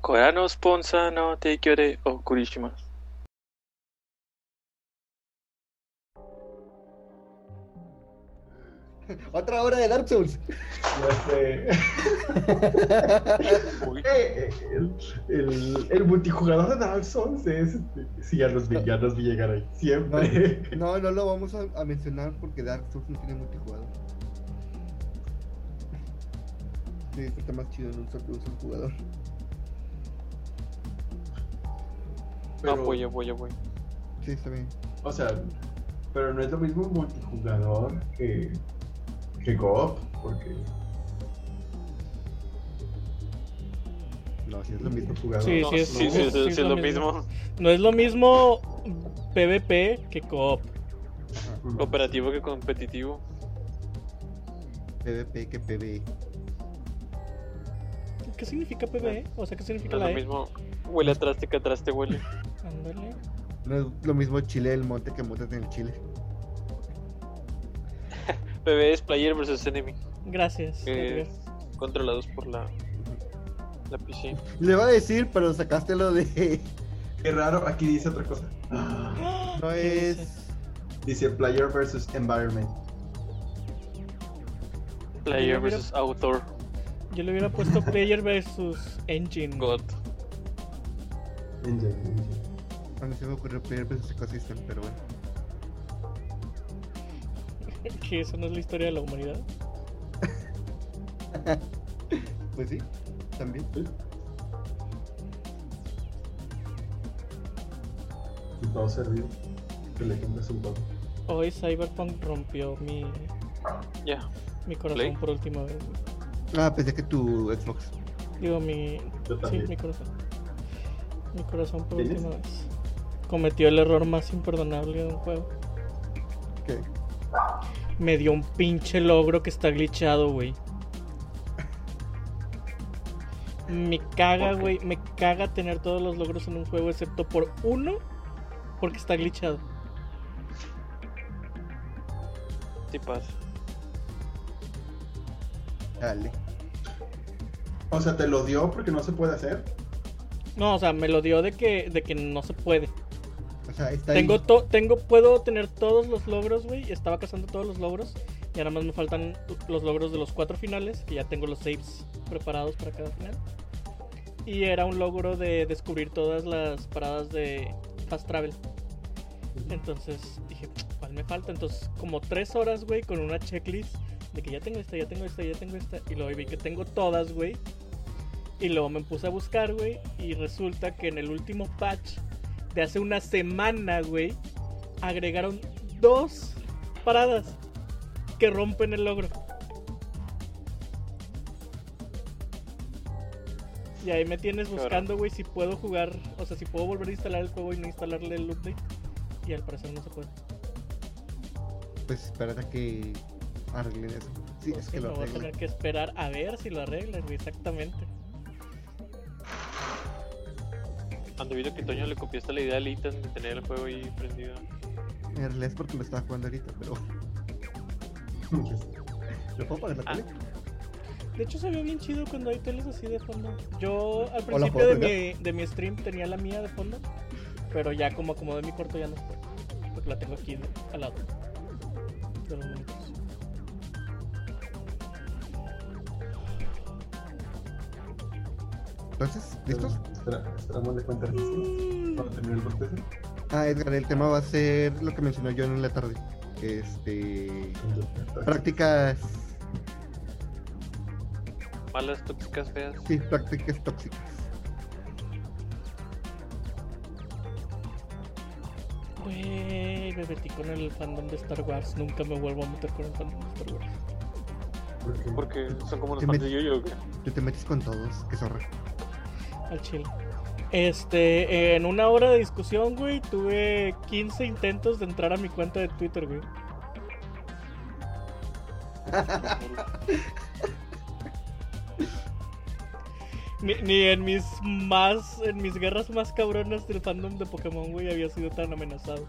Korano Sponsa no Teikyo de Okurishimasu. Otra hora de Dark Souls. Ya sé. Uy, Eh, el, el, el multijugador de Dark Souls es. este, Sí, ya los vi, ya los vi llegar ahí. Siempre. no, no lo vamos a, a mencionar porque Dark Souls no tiene multijugador. Sí, está más chido en un solo, un solo jugador. no, voy, ya voy, voy. Sí, está bien. O sea, pero no es lo mismo multijugador que, que co-op, porque No, sí es lo mismo. jugador. Sí, No, sí, es- sí, sí, sí, sí, sí, es sí, es lo lo mismo. No es lo mismo PvP que coop. Cooperativo que competitivo. PvP que PvE. ¿Qué significa PvE? O sea, ¿qué significa No es la lo E? mismo. Huele atrás que atrás te huele. Ándale. No es lo mismo Chile del monte que montes en el Chile. PB es player versus enemy. Gracias. Controlados por la, la PC. Le iba a decir, pero sacaste lo de. Qué raro, aquí dice otra cosa. No ¿Qué es. dice? Dice player versus environment. Player Yo hubiera- versus author. Yo le hubiera puesto player versus engine. God. Engine, engine. A mí se me ocurrió Player vs Ecosystem, pero bueno. Que eso no es la historia de la humanidad. Pues sí, también. Y todo servido. Que le compres un todo. Hoy Cyberpunk rompió mi, Ya. mi corazón Play. por última vez. Ah, pensé que tu Xbox. Digo, mi. Yo Sí, mi corazón. Mi corazón por ¿Tienes? última vez. Cometió el error más imperdonable de un juego. ¿Qué? Me dio un pinche logro que está glitchado, güey. Me caga, güey. Me caga tener todos los logros en un juego excepto por uno porque está glitchado. Sí pasa. Dale. O sea, te lo dio porque no se puede hacer. No, o sea, me lo dio de que, de que no se puede. Sea, está Tengo, ahí. to- tengo, puedo tener todos los logros, güey. Estaba cazando todos los logros. Y ahora más me faltan los logros de los cuatro finales, que ya tengo los saves preparados para cada final. Y era un logro de descubrir todas las paradas de Fast Travel. Entonces dije, ¿cuál me falta? Entonces, como tres horas, güey, con una checklist de que ya tengo esta, ya tengo esta, ya tengo esta. Y luego vi que tengo todas, güey. Y luego me puse a buscar, güey. Y resulta que en el último patch de hace una semana, güey, agregaron dos paradas que rompen el logro. Y ahí me tienes buscando, güey, si puedo jugar, o sea, si puedo volver a instalar el juego y no instalarle el update. Y al parecer no se puede. Pues espérate a que arreglen eso. Sí, es que me lo voy a tener que esperar a ver si lo arreglan, güey, exactamente. Cuando vi que Toño le copiaste la idea al Ethan de tener el juego ahí prendido. En realidad es porque lo estaba jugando ahorita, pero. ¿Lo puedo pagar la Ah. tele? De hecho se ve bien chido cuando hay teles así de fondo. Yo al ¿O la principio de mi, de mi stream tenía la mía de fondo, pero ya como acomodé mi cuarto ya no puedo. Porque la tengo aquí de- al lado. De los monitores. Entonces, ¿listos? Espera, esperamos de cuenta recién. Para terminar el proceso. Ah, Edgar, el tema va a ser lo que mencionó yo en la tarde. Este. Prácticas. Malas, tóxicas, feas. Sí, prácticas tóxicas. Güey, me metí con el fandom de Star Wars. Nunca me vuelvo a meter con el fandom de Star Wars. Porque, Porque son como los fans de Yo-Yo. ¿qué? Tú te metes con todos, que zorra. Al chile. Este, en una hora de discusión, güey, tuve 15 intentos de entrar a mi cuenta de Twitter, güey. Ni, ni en mis más, en mis guerras más cabronas del fandom de Pokémon, güey, había sido tan amenazado.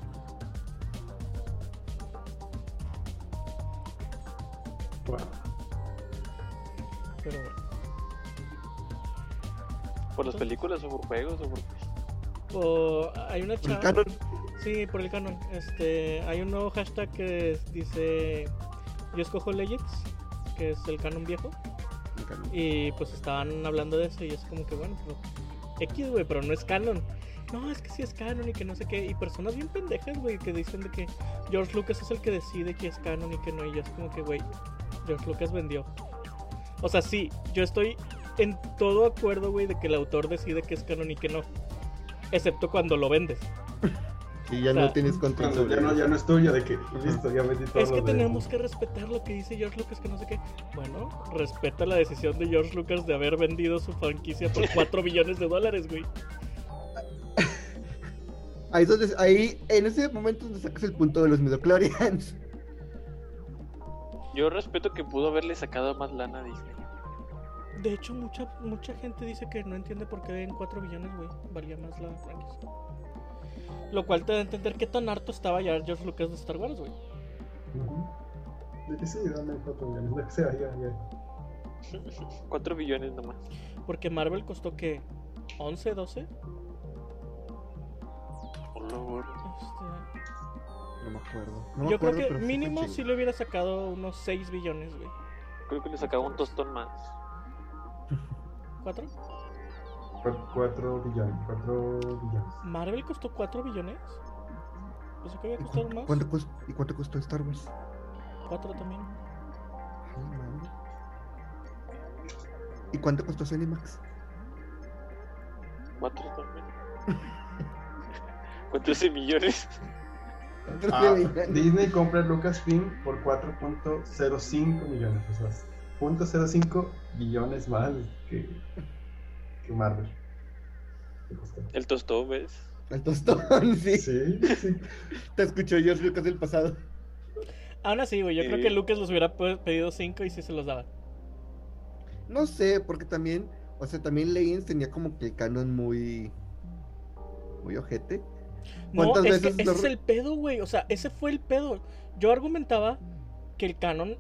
¿Por las películas o por juegos o por O hay una ¿Por el chava. canon? Sí, por el canon. Este, hay un nuevo hashtag que dice yo escojo Legends, que es el canon viejo. El canon. Y pues estaban hablando de eso y es como que bueno, pero X, güey, pero no es canon. No, es que sí es canon y que no sé qué. Y personas bien pendejas, güey, que dicen de que George Lucas es el que decide que es canon y que no. Y yo es como que, güey, George Lucas vendió. O sea, sí, yo estoy en todo acuerdo, güey, de que el autor decide que es canon y que no. Excepto cuando lo vendes. Y ya O sea, no tienes control sobre ya no, ya no es tuyo, de que listo, ya vendí todo Es que de- tenemos que respetar lo que dice George Lucas, que no sé qué. Bueno, respeta la decisión de George Lucas de haber vendido su franquicia por 4 billones de dólares, güey. Ahí, es donde- ahí, en ese momento donde sacas el punto de los midochlorians. Yo respeto que pudo haberle sacado más lana a Disney. De hecho, mucha mucha gente dice que no entiende por qué en 4 billones, güey, valía más la franquicia. Lo cual te da a entender qué tan harto estaba ya George Lucas de Star Wars, güey. De que sí, dame cuatro millones, lo que sea, ya, ya. 4 billones nomás. Porque Marvel costó que 11, 12. Por favor. Este, No me acuerdo. No me yo acuerdo, creo que mínimo chingo. le hubiera sacado unos 6 billones, güey. Creo que le sacaba un tostón más. ¿4? Cu- Cuatro billones, cuatro billones. ¿Marvel costó 4 billones? Pensé que había ¿Y costado cu- más. ¿Cuánto, cos- ¿Y cuánto costó Star Wars? 4 también. Ay, madre. ¿Y cuánto costó Cinemax? 4 también. 14 millones. Ah, Disney compra Lucasfilm por 4.05 millones, o sea, 0.05 billones más que, que Marvel. El tostón, ¿ves? El tostón, sí. Sí, sí. Te escuchó George Lucas del pasado. Aún así, güey, yo creo que Lucas los hubiera pe- pedido 5 y sí se los daba. No sé, porque también, o sea, también Legends tenía como que el canon muy. muy ojete. No, ¿Cuántas es que ese lo es el pedo, güey. O sea, ese fue el pedo. Yo argumentaba que el canon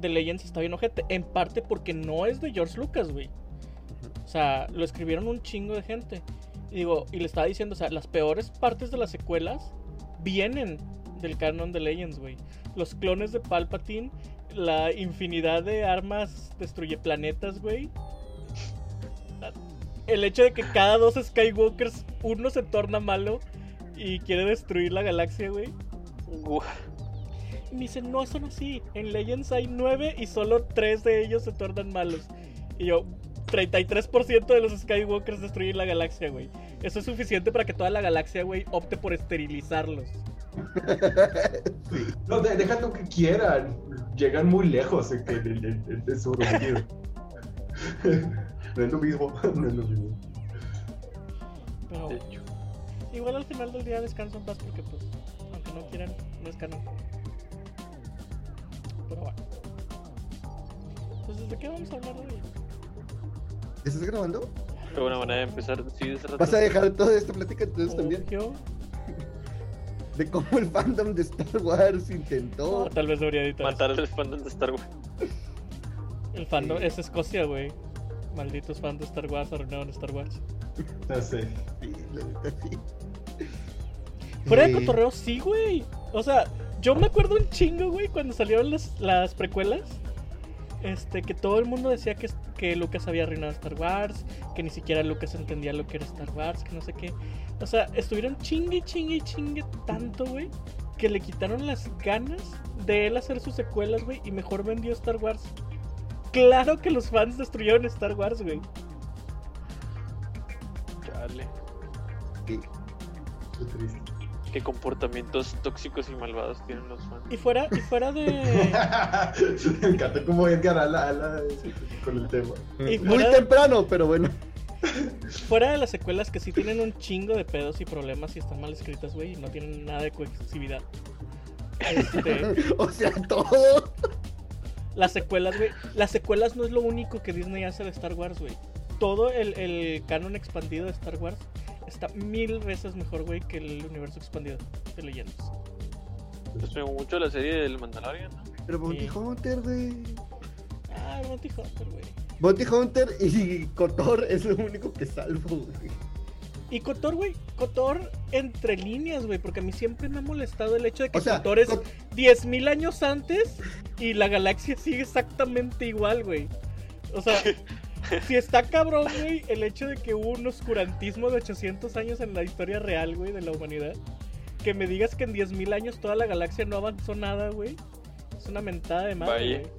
de Legends está bien ojete. En parte porque no es de George Lucas, güey. O sea, lo escribieron un chingo de gente. Y digo, y le estaba diciendo, o sea, las peores partes de las secuelas vienen del canon de Legends, güey. Los clones de Palpatine, la infinidad de armas destruye planetas, güey. El hecho de que cada dos Skywalkers uno se torna malo y quiere destruir la galaxia, güey. Y me dicen, no son así. En Legends hay nueve y solo tres de ellos se tornan malos. Y yo, 33% de los Skywalkers destruyen la galaxia, güey. Eso es suficiente para que toda la galaxia, güey, opte por esterilizarlos. sí. No, de- deja tú que quieran. Llegan muy lejos de su objetivo. No es lo mismo, no es lo mismo. Pero De hecho. igual al final del día descanso en paz porque, pues, aunque no quieran, no es canon. Pero bueno. Entonces, ¿de qué vamos a hablar hoy? ¿Estás grabando? Qué buena manera de empezar. Sí, hace rato. ¿Vas a dejar toda esta plática entonces también? Obvio. De cómo el fandom de Star Wars intentó. No, tal vez debería editar. matar al fandom de Star Wars. El fandom Sí. es Escocia, güey. Malditos fans de Star Wars arruinaron Star Wars. No sé. Sí, la neta, sí. Fuera de cotorreo, sí, güey. O sea, yo me acuerdo un chingo, güey, cuando salieron las, las precuelas. Este, que todo el mundo decía que, que Lucas había arruinado Star Wars, que ni siquiera Lucas entendía lo que era Star Wars, que no sé qué. O sea, estuvieron chingue, chingue, chingue tanto, güey, que le quitaron las ganas de él hacer sus secuelas, güey, y mejor vendió Star Wars. Claro que los fans destruyeron Star Wars, güey. Chale. Qué comportamientos tóxicos y malvados tienen los fans. Y fuera, y fuera de. Me encanta como Edgar ala, ala con el tema. Y Muy temprano, pero bueno. Fuera de las secuelas que sí tienen un chingo de pedos y problemas y están mal escritas, güey, y no tienen nada de cohesividad. Este, o sea, todo. las secuelas, güey. Las secuelas no es lo único que Disney hace de Star Wars, güey. Todo el, el canon expandido de Star Wars está mil veces mejor, güey, que el universo expandido de leyendas. Les pegó mucho la serie del Mandalorian, ¿no? Pero Bounty Sí. Hunter, güey. Ah, Bounty Hunter, güey. Bounty Hunter y Kotor es lo único que salvo, güey. Y Kotor, güey, Kotor entre líneas, güey, porque a mí siempre me ha molestado el hecho de que O sea, Kotor es Kot- 10.000 años antes y la galaxia sigue exactamente igual, güey. O sea, si está cabrón, güey, el hecho de que hubo un oscurantismo de 800 años en la historia real, güey, de la humanidad. Que me digas que en 10.000 años toda la galaxia no avanzó nada, güey. Es una mentada de madre, Vaya. güey.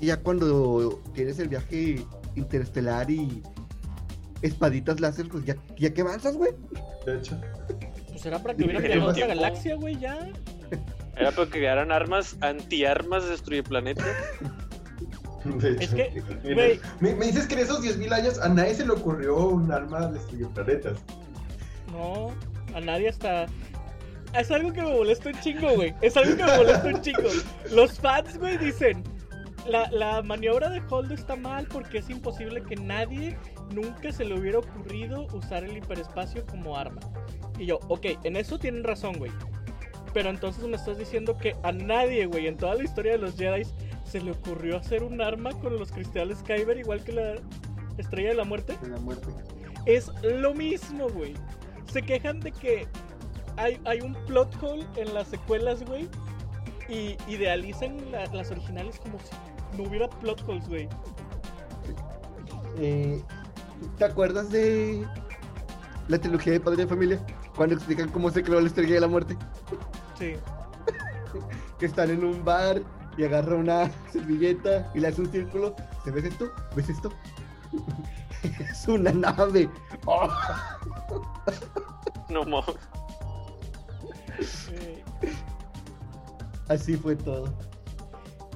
Y ya cuando tienes el viaje interestelar y espaditas láser, pues ya, ya que avanzas, güey. De hecho. Pues era para que hubieran Pero viajado a otra galaxia, güey, ya. Era para que quedaran armas antiarmas destruye planeta. De hecho. Es que, güey. me, me dices que en esos 10.000 años a nadie se le ocurrió un arma destruye planetas. No, a nadie hasta. Es algo que me molesta un chingo, güey. Es algo que me molesta un chingo. Los fans, güey, dicen. La, la maniobra de Holdo está mal porque es imposible que nadie nunca se le hubiera ocurrido usar el hiperespacio como arma. Y yo, ok, en eso tienen razón, güey. Pero entonces me estás diciendo que a nadie, güey, en toda la historia de los Jedi se le ocurrió hacer un arma con los cristales Kyber igual que la estrella de la muerte. De la muerte. Es lo mismo, güey. Se quejan de que hay, hay un plot hole en las secuelas, güey. Y idealizan la- las originales como si no hubiera plot holes, güey. Eh, ¿Te acuerdas de la trilogía de Padre de Familia? Cuando explican cómo se creó la estrella de la muerte. Sí. Que están en un bar y agarra una servilleta y le hace un círculo. ¿Se ves esto? ¿Ves esto? es una nave. ¡Oh! No mames. Así fue todo.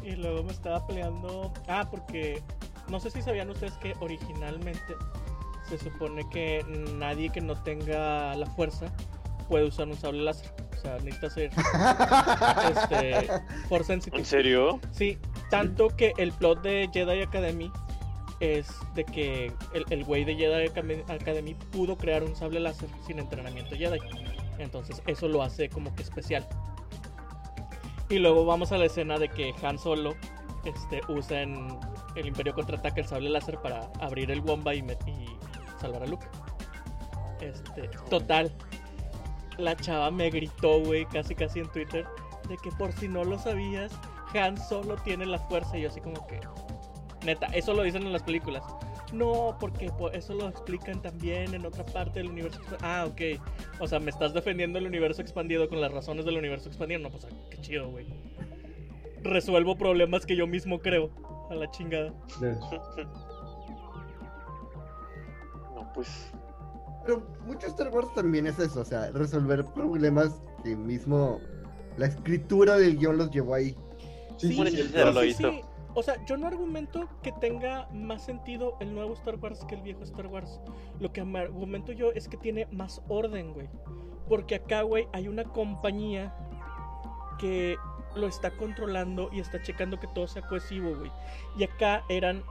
y luego me estaba peleando. Ah, porque no sé si sabían ustedes que originalmente se supone que nadie que no tenga la fuerza puede usar un sable láser. O sea, necesita ser este, force sensitive. ¿En serio? Sí, tanto que el plot de Jedi Academy es de que el, el güey de Jedi Academy- pudo crear un sable láser sin entrenamiento Jedi. Entonces eso lo hace como que especial. Y luego vamos a la escena de que Han Solo este, usa en el Imperio Contraataca el sable láser para abrir el bomba y, y salvar a Luke. Este, total. La chava me gritó, güey, casi casi en Twitter, de que por si no lo sabías, Han Solo tiene la fuerza. Y yo así como que... Neta, eso lo dicen en las películas. No, porque po- eso lo explican también en otra parte del universo. Ah, ok. O sea, me estás defendiendo el universo expandido con las razones del universo expandido. No, pues ah, qué chido, güey. Resuelvo problemas que yo mismo creo. A la chingada. No, pues. Pero mucho Star Wars también es eso, o sea, resolver problemas que mismo la escritura del guion los llevó ahí. Sí, sí, sí, sí, pero sí. lo hizo. O sea, yo no argumento que tenga más sentido el nuevo Star Wars que el viejo Star Wars. Lo que me argumento yo es que tiene más orden, güey. Porque acá, güey, hay una compañía que lo está controlando y está checando que todo sea cohesivo, güey. Y acá eran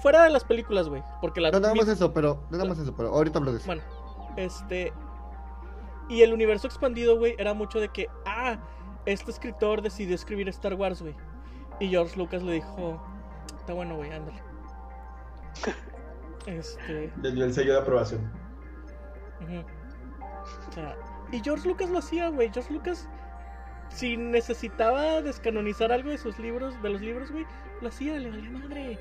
fuera de las películas, güey, porque las No nada más eso, pero no nada más eso, pero ahorita hablo de eso. bueno, este. Y el universo expandido, güey, era mucho de que, ah, este escritor decidió escribir Star Wars, güey. Y George Lucas le dijo, está bueno, güey, ándale. Este. Le dio el sello de aprobación. ujú. O sea, y George Lucas lo hacía, güey. George Lucas, si necesitaba descanonizar algo de sus libros, de los libros, güey, lo hacía, le valía madre.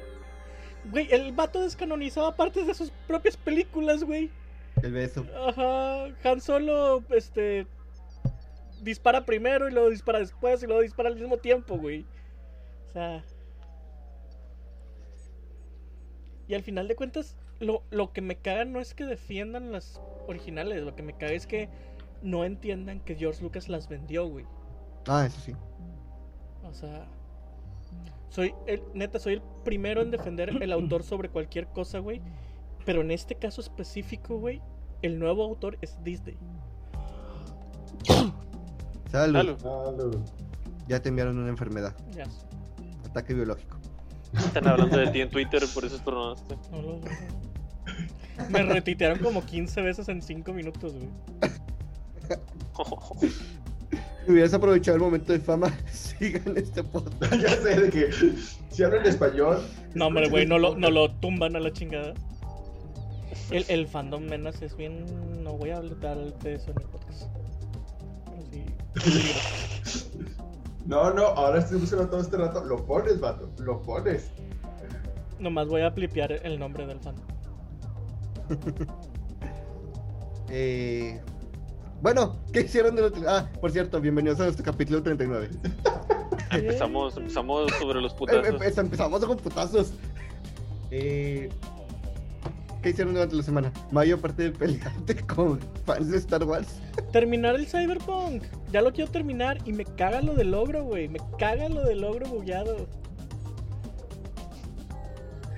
Güey, el vato descanonizaba partes de sus propias películas, güey. El beso. Ajá, Han Solo, este, dispara primero y luego dispara después y luego dispara al mismo tiempo, güey. O sea... Y al final de cuentas, lo, lo que me caga no es que defiendan las originales, lo que me caga es que no entiendan que George Lucas las vendió, güey. Ah, eso sí. O sea, soy el, neta, soy el primero en defender el autor sobre cualquier cosa, güey. Pero en este caso específico, güey, el nuevo autor es Disney. Salud. Salud. Salud. Ya te enviaron una enfermedad. Ya, Ataque biológico. Están hablando de ti en Twitter, por eso estornudaste. no lo- Me retitearon como 15 veces en 5 minutos, güey. Hubieras aprovechado el momento de fama. Sigan este podcast. ya sé de que si hablan español. No, hombre, güey, no este lo, no lo tumban a la chingada. El, el fandom menas es bien. No voy a hablar de eso en el podcast. Sí. No, no, ahora estoy buscando todo este rato. Lo pones, vato. Lo pones. Nomás voy a flipear el nombre del fandom. Eh, bueno, ¿qué hicieron de los... Ah, por cierto, bienvenidos a nuestro capítulo 39. Empezamos, empezamos sobre los Em- putazos. em- empezamos con putazos. Eh, ¿Qué hicieron durante la semana? Mayo, aparte de pelearte con fans de Star Wars. Terminar el Cyberpunk. Ya lo quiero terminar y me caga lo del logro, güey. Me caga lo del logro bugueado.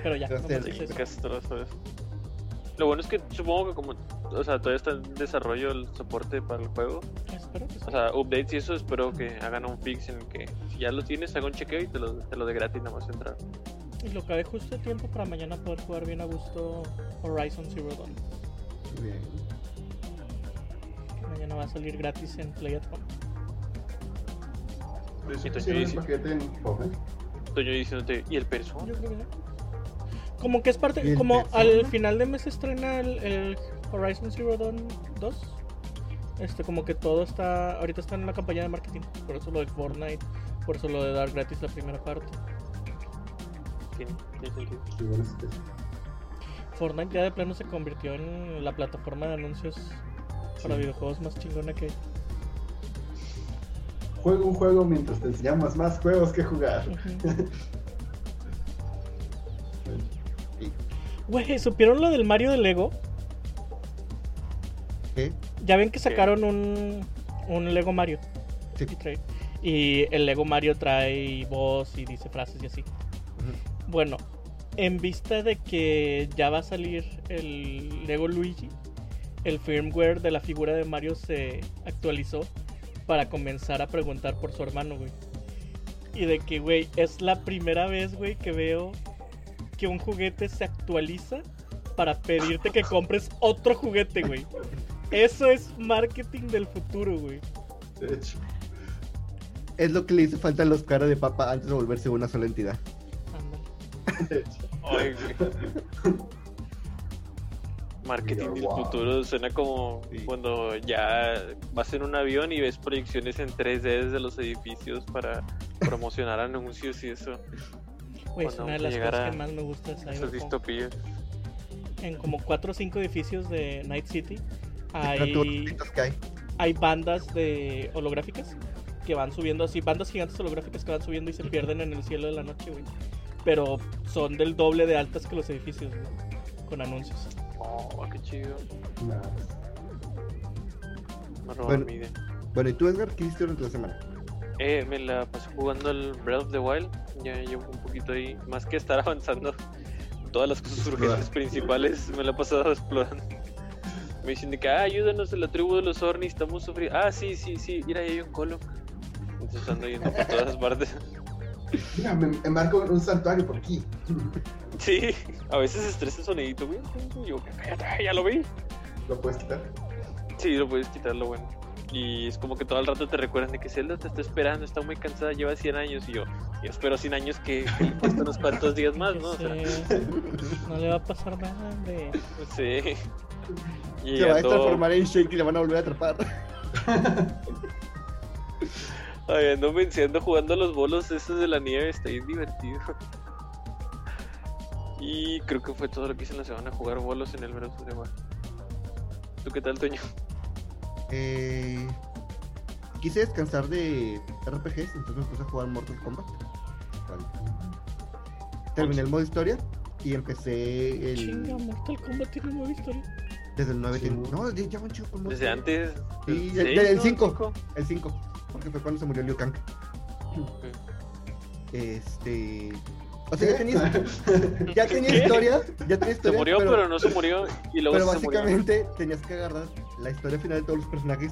Pero ya, no más es. Lo bueno es que supongo que como, o sea, todavía está en desarrollo el soporte para el juego. Espero que sí. O sea, updates y eso, espero que hagan un fix en el que si ya lo tienes, haga un chequeo y te lo, te lo de gratis nada más entrar. Y lo acabé justo a tiempo para mañana poder jugar bien a gusto Horizon Zero Dawn. Bien. Mañana va a salir gratis en Play at Home. Y te el. Estoy yo diciéndote, ¿y el persona? Yo creo que no. Como que es ¿Y parte, como Persona? al final de mes se estrena el, el Horizon Zero Dawn 2. Este, como que todo está, ahorita está en la campaña de marketing. Por eso lo de Fortnite, por eso lo de dar gratis la primera parte. Sí, Fortnite ya de plano se convirtió en la plataforma de anuncios para Sí. videojuegos más chingona que hay. Juega un juego mientras te enseñamos más juegos que jugar. Sí. Güey, ¿supieron lo del Mario de Lego? ¿Qué? Ya ven que sacaron un, un Lego Mario. Sí. Y, el Lego Mario trae voz y dice frases y así. Bueno, en vista de que ya va a salir el Lego Luigi, el firmware de la figura de Mario se actualizó para comenzar a preguntar por su hermano, güey. Y de que, güey, es la primera vez, güey, que veo que un juguete se actualiza para pedirte que compres otro juguete, güey. Eso es marketing del futuro, güey. De hecho, Es lo que le hizo falta a los caras de papa antes de volverse una sola entidad. De hecho. Ay, güey. Marketing del Wow. futuro suena como Sí. cuando ya vas en un avión y ves proyecciones en 3D de los edificios para promocionar anuncios y eso. Güey, es Cuando una de las cosas que más me gusta de Esas Cyberpunk. distopías. En como 4 o 5 edificios de Night City hay, hay. bandas de holográficas que van subiendo así, bandas gigantes holográficas que van subiendo y se pierden en el cielo de la noche, güey. Pero son del doble de altas que los edificios, güey. Con anuncios. Oh, qué chido. Bueno. Bueno, ¿y tú, Edgar, qué hiciste durante la semana? Eh, me la pasé jugando al Breath of the Wild. Ya llevo un poquito ahí. Más que estar avanzando todas las cosas urgentes principales, me la he pasado explorando. Me dicen de que, ah, ayúdanos en la tribu de los Ornis, estamos sufriendo. Ah, sí, sí, sí, mira, ahí hay un colo. Entonces ando yendo por todas partes. Mira, me, me marco un santuario por aquí. Sí, a veces estresa el sonidito, güey. Yo, cállate, ya lo vi. ¿Lo puedes quitar? Sí, lo puedes quitar, lo bueno. Y es como que todo el rato te recuerdan de que Zelda te está esperando, está muy cansada, lleva 100 años. Y yo, yo espero 100 años que, que le cueste unos cuantos días más, ¿no? O sea, Sí, no le va a pasar nada, hombre. sí. Y Se va a transformar en Shake y le van a volver a atrapar. Ay, ando venciendo jugando los bolos esos de la nieve, está bien divertido. Y creo que fue todo lo que hice en la semana, jugar bolos en el Breath of the Wild. ¿Tú qué tal, Toño? Eh, quise descansar de RPGs, entonces me puse a jugar Mortal Kombat. Vale. Terminé el modo historia y empecé el. Chinga, Mortal Kombat tiene nueva historia. Desde el 9. Sí. No, ya ya va un chico con modo Desde historia. antes. Sí, ya- seis, el ¿no? 5. El 5. Porque fue cuando se murió Liu Kang. Este. O sea, ya tenía, ya tenía ¿Qué? historia. Ya tenía Se historia. murió, pero, no se murió. Y luego pero se murió. básicamente tenías que agarrar la historia final de todos los personajes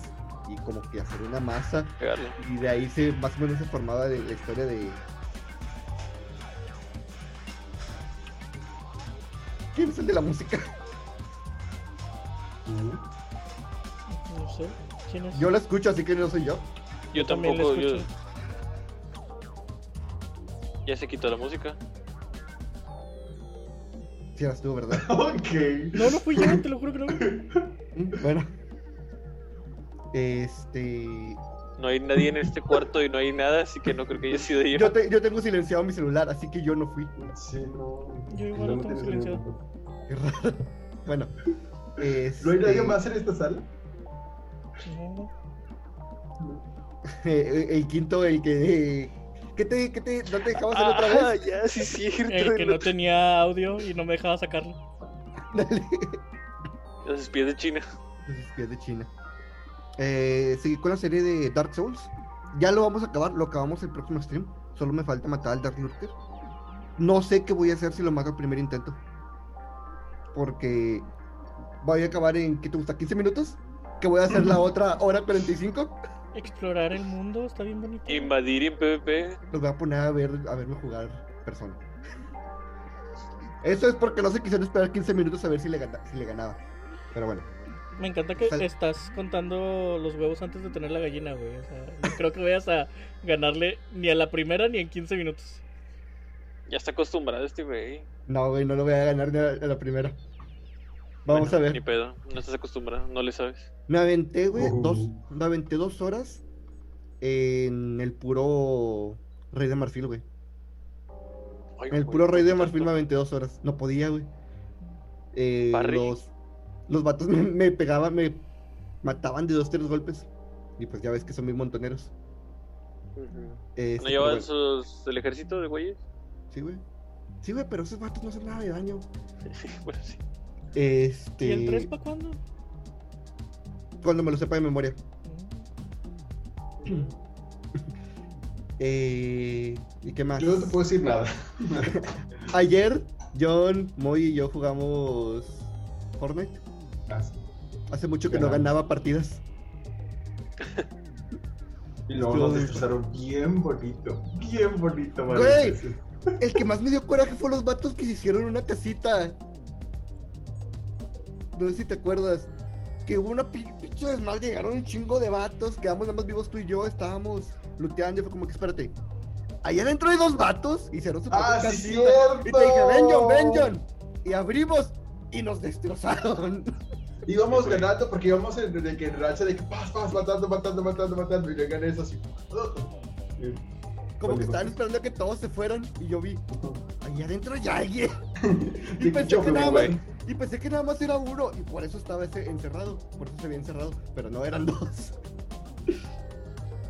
y como que hacer una masa. Y de ahí se más o menos se formaba de la historia de. ¿Quién es el de la música? Mm. No sé. ¿Quién es? Yo la escucho, así que no soy yo. Yo también la tampoco, yo... Ya se quitó la música. Sí, eras tú, ¿verdad? Ok. No, no fui yo, te lo juro que no. Bueno. Este. No hay nadie en este cuarto y no hay nada, así que no creo que haya sido yo. Yo, te- yo tengo silenciado mi celular, así que yo no fui. Sí, no. Yo igual lo no tengo silenciado. Qué raro. Bueno. ¿No hay nadie este, más en esta sala? No. eh, el quinto, el que. ¿Qué te, qué te, no te dejabas hacer otra Ah, vez? ya, sí, cierto. El que no tenía audio y no me dejaba sacarlo. Dale. Los espías de China. Los espías de China. Eh, seguí con la serie de Dark Souls. Ya lo vamos a acabar, lo acabamos el próximo stream. Solo me falta matar al Dark Lurker. No sé qué voy a hacer si lo mato al primer intento. Porque voy a acabar en, ¿qué te gusta? ¿15 minutos? Que voy a hacer la otra hora 45. Explorar el mundo está bien bonito. Invadir en PvP. Los voy a poner a ver a verme jugar persona. Eso es porque no se quisieron esperar 15 minutos a ver si le, gana- si le ganaba. Pero bueno. Me encanta que Sal- estás contando los huevos antes de tener la gallina, güey. O sea, no creo que vayas a ganarle ni a la primera ni en 15 minutos. Ya está acostumbrado este güey. No, güey, no lo voy a ganar ni a, a la primera. Vamos Bueno, a Ni ver. pedo. No estás acostumbrado, no le sabes. Me aventé, güey, Uh. dos, me aventé dos horas en el puro Rey de Marfil, güey. En el puro Rey de ¿por qué Marfil me aventé dos horas. No podía, güey. Eh, los, los vatos me, me pegaban, me mataban de dos, tres golpes. Y pues ya ves que son muy montoneros. Ujú. Este, ¿No llevaban sus... el ejército de güeyes? Sí, güey. Sí, güey, pero esos vatos no hacen nada de daño. bueno, sí. Este. ¿Y el 3 para cuándo? Cuando me lo sepa de memoria. Eh, ¿Y qué más? Yo no te puedo decir nada. Ayer, John, Moy y yo jugamos Fortnite. Ah. Hace mucho que no ganaba partidas. Y luego nos destrozaron bien bonito. Bien bonito. Güey. El que más me dio coraje fue los vatos que se hicieron una casita. No sé si te acuerdas. Que hubo una pi- pinche desmadre, llegaron un chingo de vatos, quedamos nada más vivos tú y yo, estábamos luteando y fue como que espérate. Allá adentro hay dos vatos, hicieron su ¡Ah, sí! Y te dije, ven John, ven John. Y abrimos y nos destrozaron. Íbamos ganando porque íbamos en, que en racha de que pas, pas, matando, matando, matando, matando. Y le gané eso así. Como que estaban pues. esperando a que todos se fueran y yo vi, ahí adentro hay alguien. Y pensé, que nada más, güey. Y pensé que nada más era uno y por eso estaba ese encerrado, por eso se había encerrado, pero no eran dos.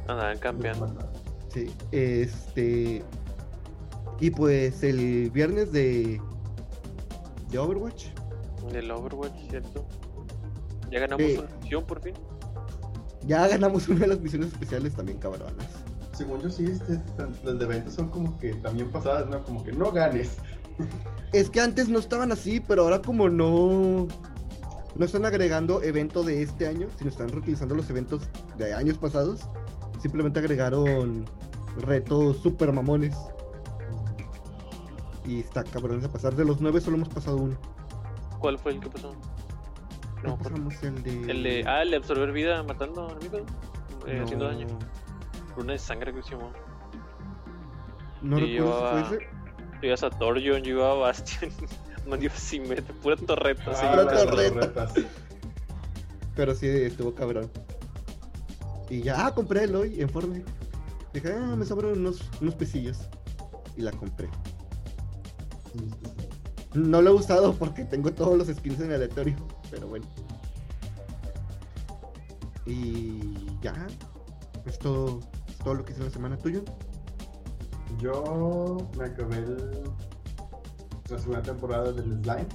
Andaban campeando. Sí, este y pues el viernes de de Overwatch, Del Overwatch, ¿cierto? Ya ganamos una misión por fin. ya ganamos una de las misiones especiales también cabronas. Según yo, sí, este, las de eventos son como que también pasadas, ¿no? Como que no ganes. Es que antes no estaban así, pero ahora como no no están agregando evento de este año, sino están reutilizando los eventos de años pasados, simplemente agregaron retos super mamones. Y está cabrón de pasar. De los nueve solo hemos pasado uno. ¿Cuál fue el que pasó? No pasamos el de. El de. Ah, el de absorber vida matando enemigos. Eh, No, Haciendo daño. Runa de sangre que llamó. No recuerdo si fue ese. Tú ibas a Torjon, yo iba a Bastion. Man, iba sin meta, pura torreta. Pura torreta. torretas. Pero sí estuvo cabrón. Y ya, ah, compré el hoy en Fortnite. Dije, ah, me sobran unos, unos pesillos. Y la compré. No lo he usado porque tengo todos los skins en aleatorio. Pero bueno. Y ya. Esto es todo lo que hice la semana tuyo. Yo me acabé el- la segunda temporada del Slime.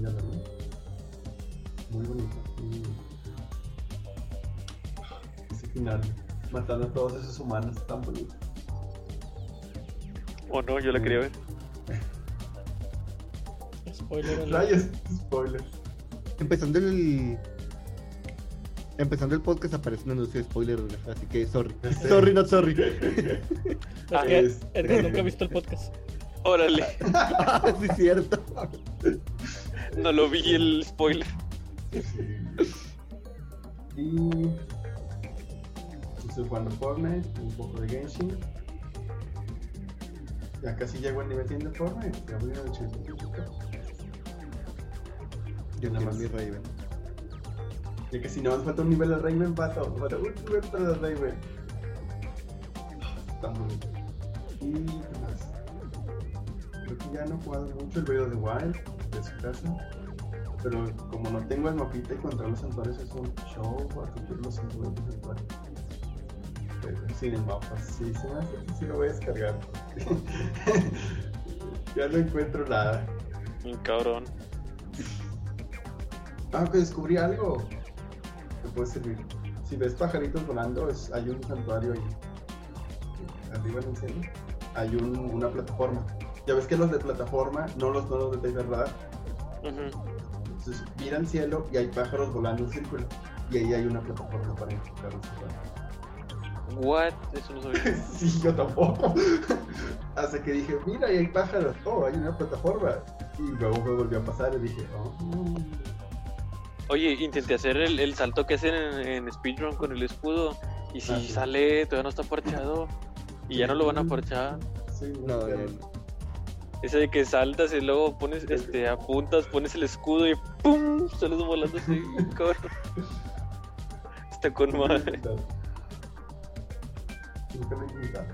Ya la vi. Muy bonito. Ese final, matando a todos esos humanos, tan bonito. O no, yo la quería ver. Spoiler. Rayos, spoiler. Empezando el. Empezando el podcast aparece un anuncio de spoiler, así que sorry. Sorry, not sorry. Es Ah, que es- Edgar nunca ha visto el podcast. Órale, sí, es cierto. no lo vi el spoiler. Sí. Y. Estoy jugando Fortnite, un poco de Genshin. Ya casi llego al nivel 100 de Fortnite. Ya voy a 80. Yo Nada más. mi Raven. Ya que si no me falta un nivel al Rayman, pato. Falta un nivel para el Rayman. Está muy bien. Y qué más. Creo que ya no he jugado mucho el Breath the Wild de su casa. Pero como no tengo el mapita y encontrar los santuarios es un show para conseguir los santuarios del santuario. Pero sin el mapa, sí, se me hace que sí lo voy a descargar. ya no encuentro nada. Un cabrón. Ah, que descubrí algo. Te puede servir. Si ves pajaritos volando, es, hay un santuario ahí. Arriba en el cielo. Hay un- una plataforma. Ya ves que los de plataforma no los, no los detecta el radar. Ujú. Entonces mira al cielo y hay pájaros volando en círculo. Y ahí hay una plataforma para encontrar los santuarios. What? Eso no sabía. sí, yo tampoco. Hasta que dije, mira, ahí hay pájaros. Oh, hay una plataforma. Y luego me volvió a pasar y dije, oh. Oye, intenté hacer el, el salto que hacen en, en speedrun con el escudo. Y si Ah, sí. sale, todavía no está parchado. Y ya no lo van a parchar. Sí, No, no, no. Ese de que saltas y luego pones, este, apuntas, pones el escudo y ¡pum! Sales volando así, cabrón. Está con madre. Nunca intentado.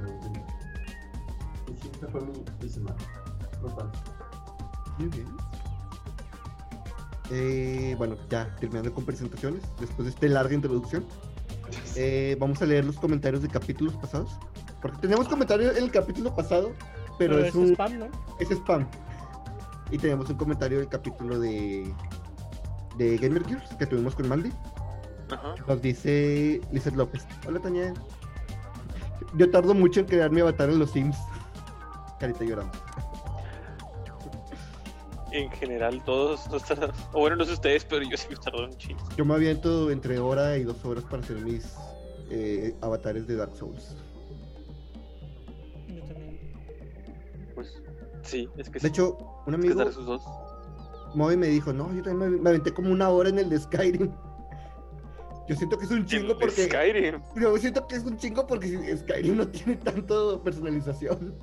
Y esta fue mi. No tanto. Eh, bueno, ya terminando con presentaciones, después de esta larga introducción, eh, vamos a leer los comentarios de capítulos pasados. Porque tenemos comentarios en el capítulo pasado, pero, es, un spam, ¿no? es spam. Y tenemos un comentario del capítulo de, de Gamer Gears que tuvimos con Mandy. Ajá. Nos dice Lizeth López. Hola, Tania. Yo tardo mucho en crear mi avatar en los Sims. Carita llorando. En general, todos nos. O bueno, no sé ustedes, pero yo sí me tardó un chingo. Yo me aviento entre hora y dos horas para hacer mis eh, avatares de Dark Souls. Yo también. Pues sí, es que sí. De hecho, un es que amigo, dar esos dos. Moy, me dijo, no, yo también me, me aventé como una hora en el de Skyrim. Yo siento que es un chingo El porque... Skyrim. Yo siento que es un chingo porque Skyrim no tiene tanto personalización.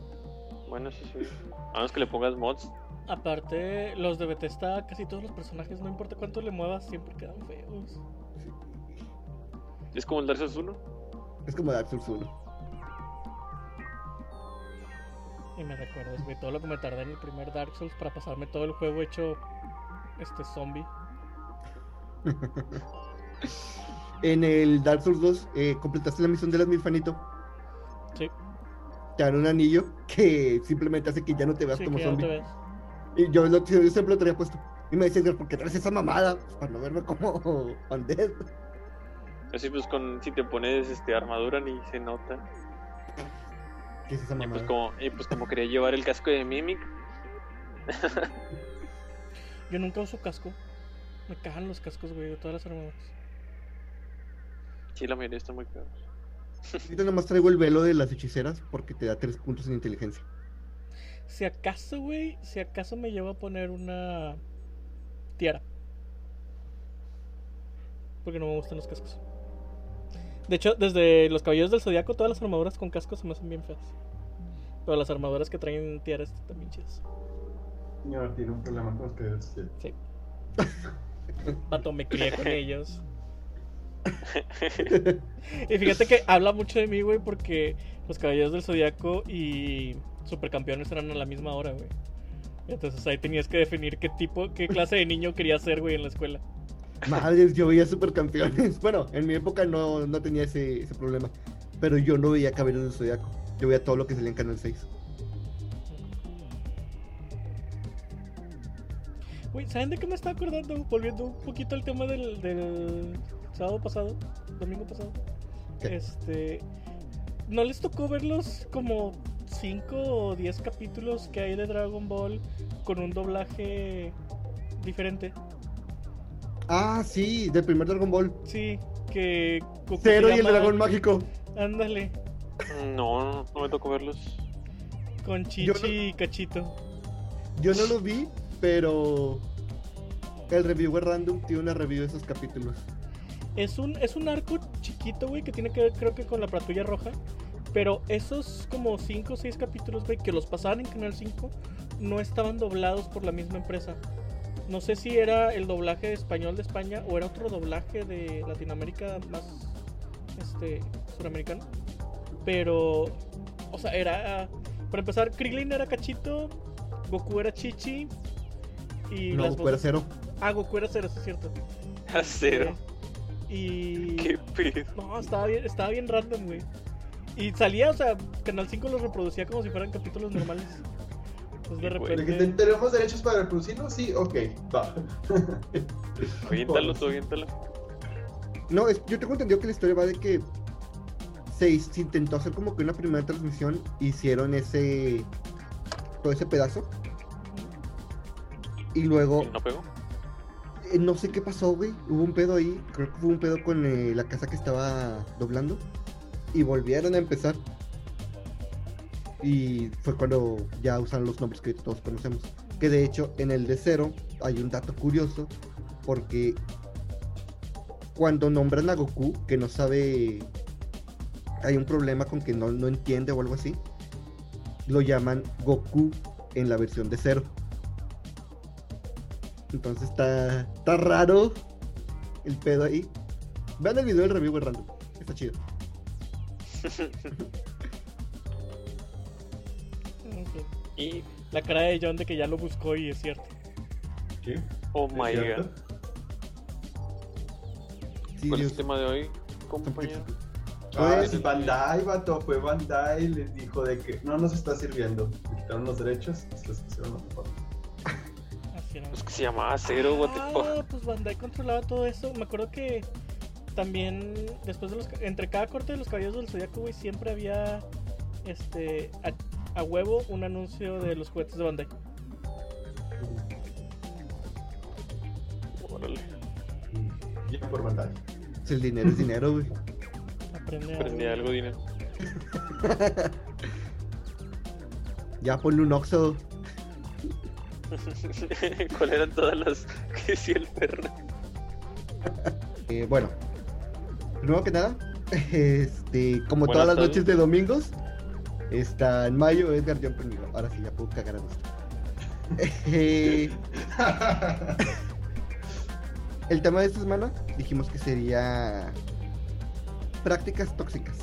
Bueno, sí, sí. A menos que le pongas mods. Aparte, los de Bethesda, casi todos los personajes, no importa cuánto le muevas, siempre quedan feos. Es como el Dark Souls 1. Es como Dark Souls 1. Y me recuerdas, güey, todo lo que me tardé en el primer Dark Souls para pasarme todo el juego hecho este zombie. En el Dark Souls 2 eh, completaste la misión de las Milfanito. Sí, Te dan un anillo que simplemente hace que ya no te veas sí, como que ya no te zombie. ves. Y yo, lo, yo siempre lo tenía puesto. Y me decía, Edgar, ¿por qué traes esa mamada? Pues, para no verme como undead. Así pues con si te pones este armadura ni se nota. ¿Qué es esa Y mamada? pues como, y pues como quería llevar el casco de Mimic, Yo nunca uso casco. Me cagan los cascos, güey, de todas las armaduras. sí la mayoría están muy caros. Ahorita nomás traigo el velo de las hechiceras porque te da tres puntos en inteligencia. Si acaso, güey, si acaso me llevo a poner una tiara. Porque no me gustan los cascos. De hecho, desde los caballeros del zodiaco, todas las armaduras con cascos se me hacen bien feas. Pero las armaduras que traen tiaras están bien chidas. Señor, tiene un problema con los que Sí. Pato, me crié con ellos. y fíjate que habla mucho de mí, güey, porque los caballeros del zodiaco y supercampeones eran a la misma hora, güey. Entonces ahí tenías que definir qué tipo, qué clase de niño querías ser, güey, en la escuela. Madres, yo veía supercampeones. Bueno, en mi época no, no tenía ese, ese problema. Pero yo no veía Caballeros del Zodiaco. Yo veía todo lo que salía en Canal 6. Güey, ¿saben de qué me estaba acordando? Volviendo un poquito al tema del, del sábado pasado, domingo pasado. ¿Qué? Este. ¿No les tocó ver los como 5 o 10 capítulos que hay de Dragon Ball con un doblaje diferente? Ah, sí, del primer Dragon Ball. Sí, que. Goku Cero y el dragón mágico. Ándale, No, no me tocó verlos. con Chichi no- y Cachito. Yo no lo vi, pero el reviewer random tiene una review de esos capítulos. Es un, es un arco chiquito chiquito, güey, que tiene que ver creo que con la patrulla roja. Pero esos como 5 o 6 capítulos, güey, que los pasaban en Canal 5, no estaban doblados por la misma empresa. No sé si era el doblaje español de España o era otro doblaje de Latinoamérica más este suramericano. Pero, o sea, era. Para empezar, Krillin era Cachito, Goku era Chichi. Y No, las Goku era cero. Ah, Goku era cero, eso es cierto. A cero. Y. Qué pedo. No, estaba bien, estaba bien random, güey. Y salía, o sea, Canal 5 los reproducía como si fueran capítulos normales. Pues de Qué bueno. ¿De que repente. te- ¿Tenemos derechos para reproducirlo? Sí, ok, va. Aviéntalo tú. No, es- yo tengo entendido que la historia va de que se, se intentó hacer como que una primera transmisión, hicieron ese todo ese pedazo y luego ¿Y ¿No pegó? eh, no sé qué pasó, güey, hubo un pedo ahí, creo que hubo un pedo con eh, la casa que estaba doblando y volvieron a empezar y fue cuando ya usaron los nombres que todos conocemos, que de hecho en el de cero hay un dato curioso porque cuando nombran a Goku, que no sabe, hay un problema con que no, no entiende o algo así, lo llaman Goku en la versión de cero. Entonces está, está raro el pedo ahí. Vean el video del review, random. Está chido. Y, La cara de John de que ya lo buscó y es cierto. ¿Qué? oh ¿Es my cierto? god. Sí, ¿Cuál es Dios. el tema de hoy, compañero? Ah, Pues- sí, Bandai, vato, fue Bandai, les dijo de que no nos está sirviendo. Le quitaron los derechos, se los pusieron era. Pues que se llamaba Cero, what the fuck. Ah, pues Bandai controlaba todo eso. Me acuerdo que también después de los entre cada corte de los caballeros del zodiaco, güey, siempre había este a, a huevo un anuncio de los juguetes de Bandai. Órale. Bien por Bandai. Si el dinero es dinero, güey. Aprende Aprendí algo, dinero. Ya ponle un oxo. ¿Cuáles eran todas las que decía el perro? Eh, bueno, primero que nada, este, como Buenas todas las tardes. noches de domingos, está en mayo Edgar John conmigo. Ahora sí, ya puedo cagar a gusto. Eh, el tema de esta semana dijimos que sería prácticas tóxicas.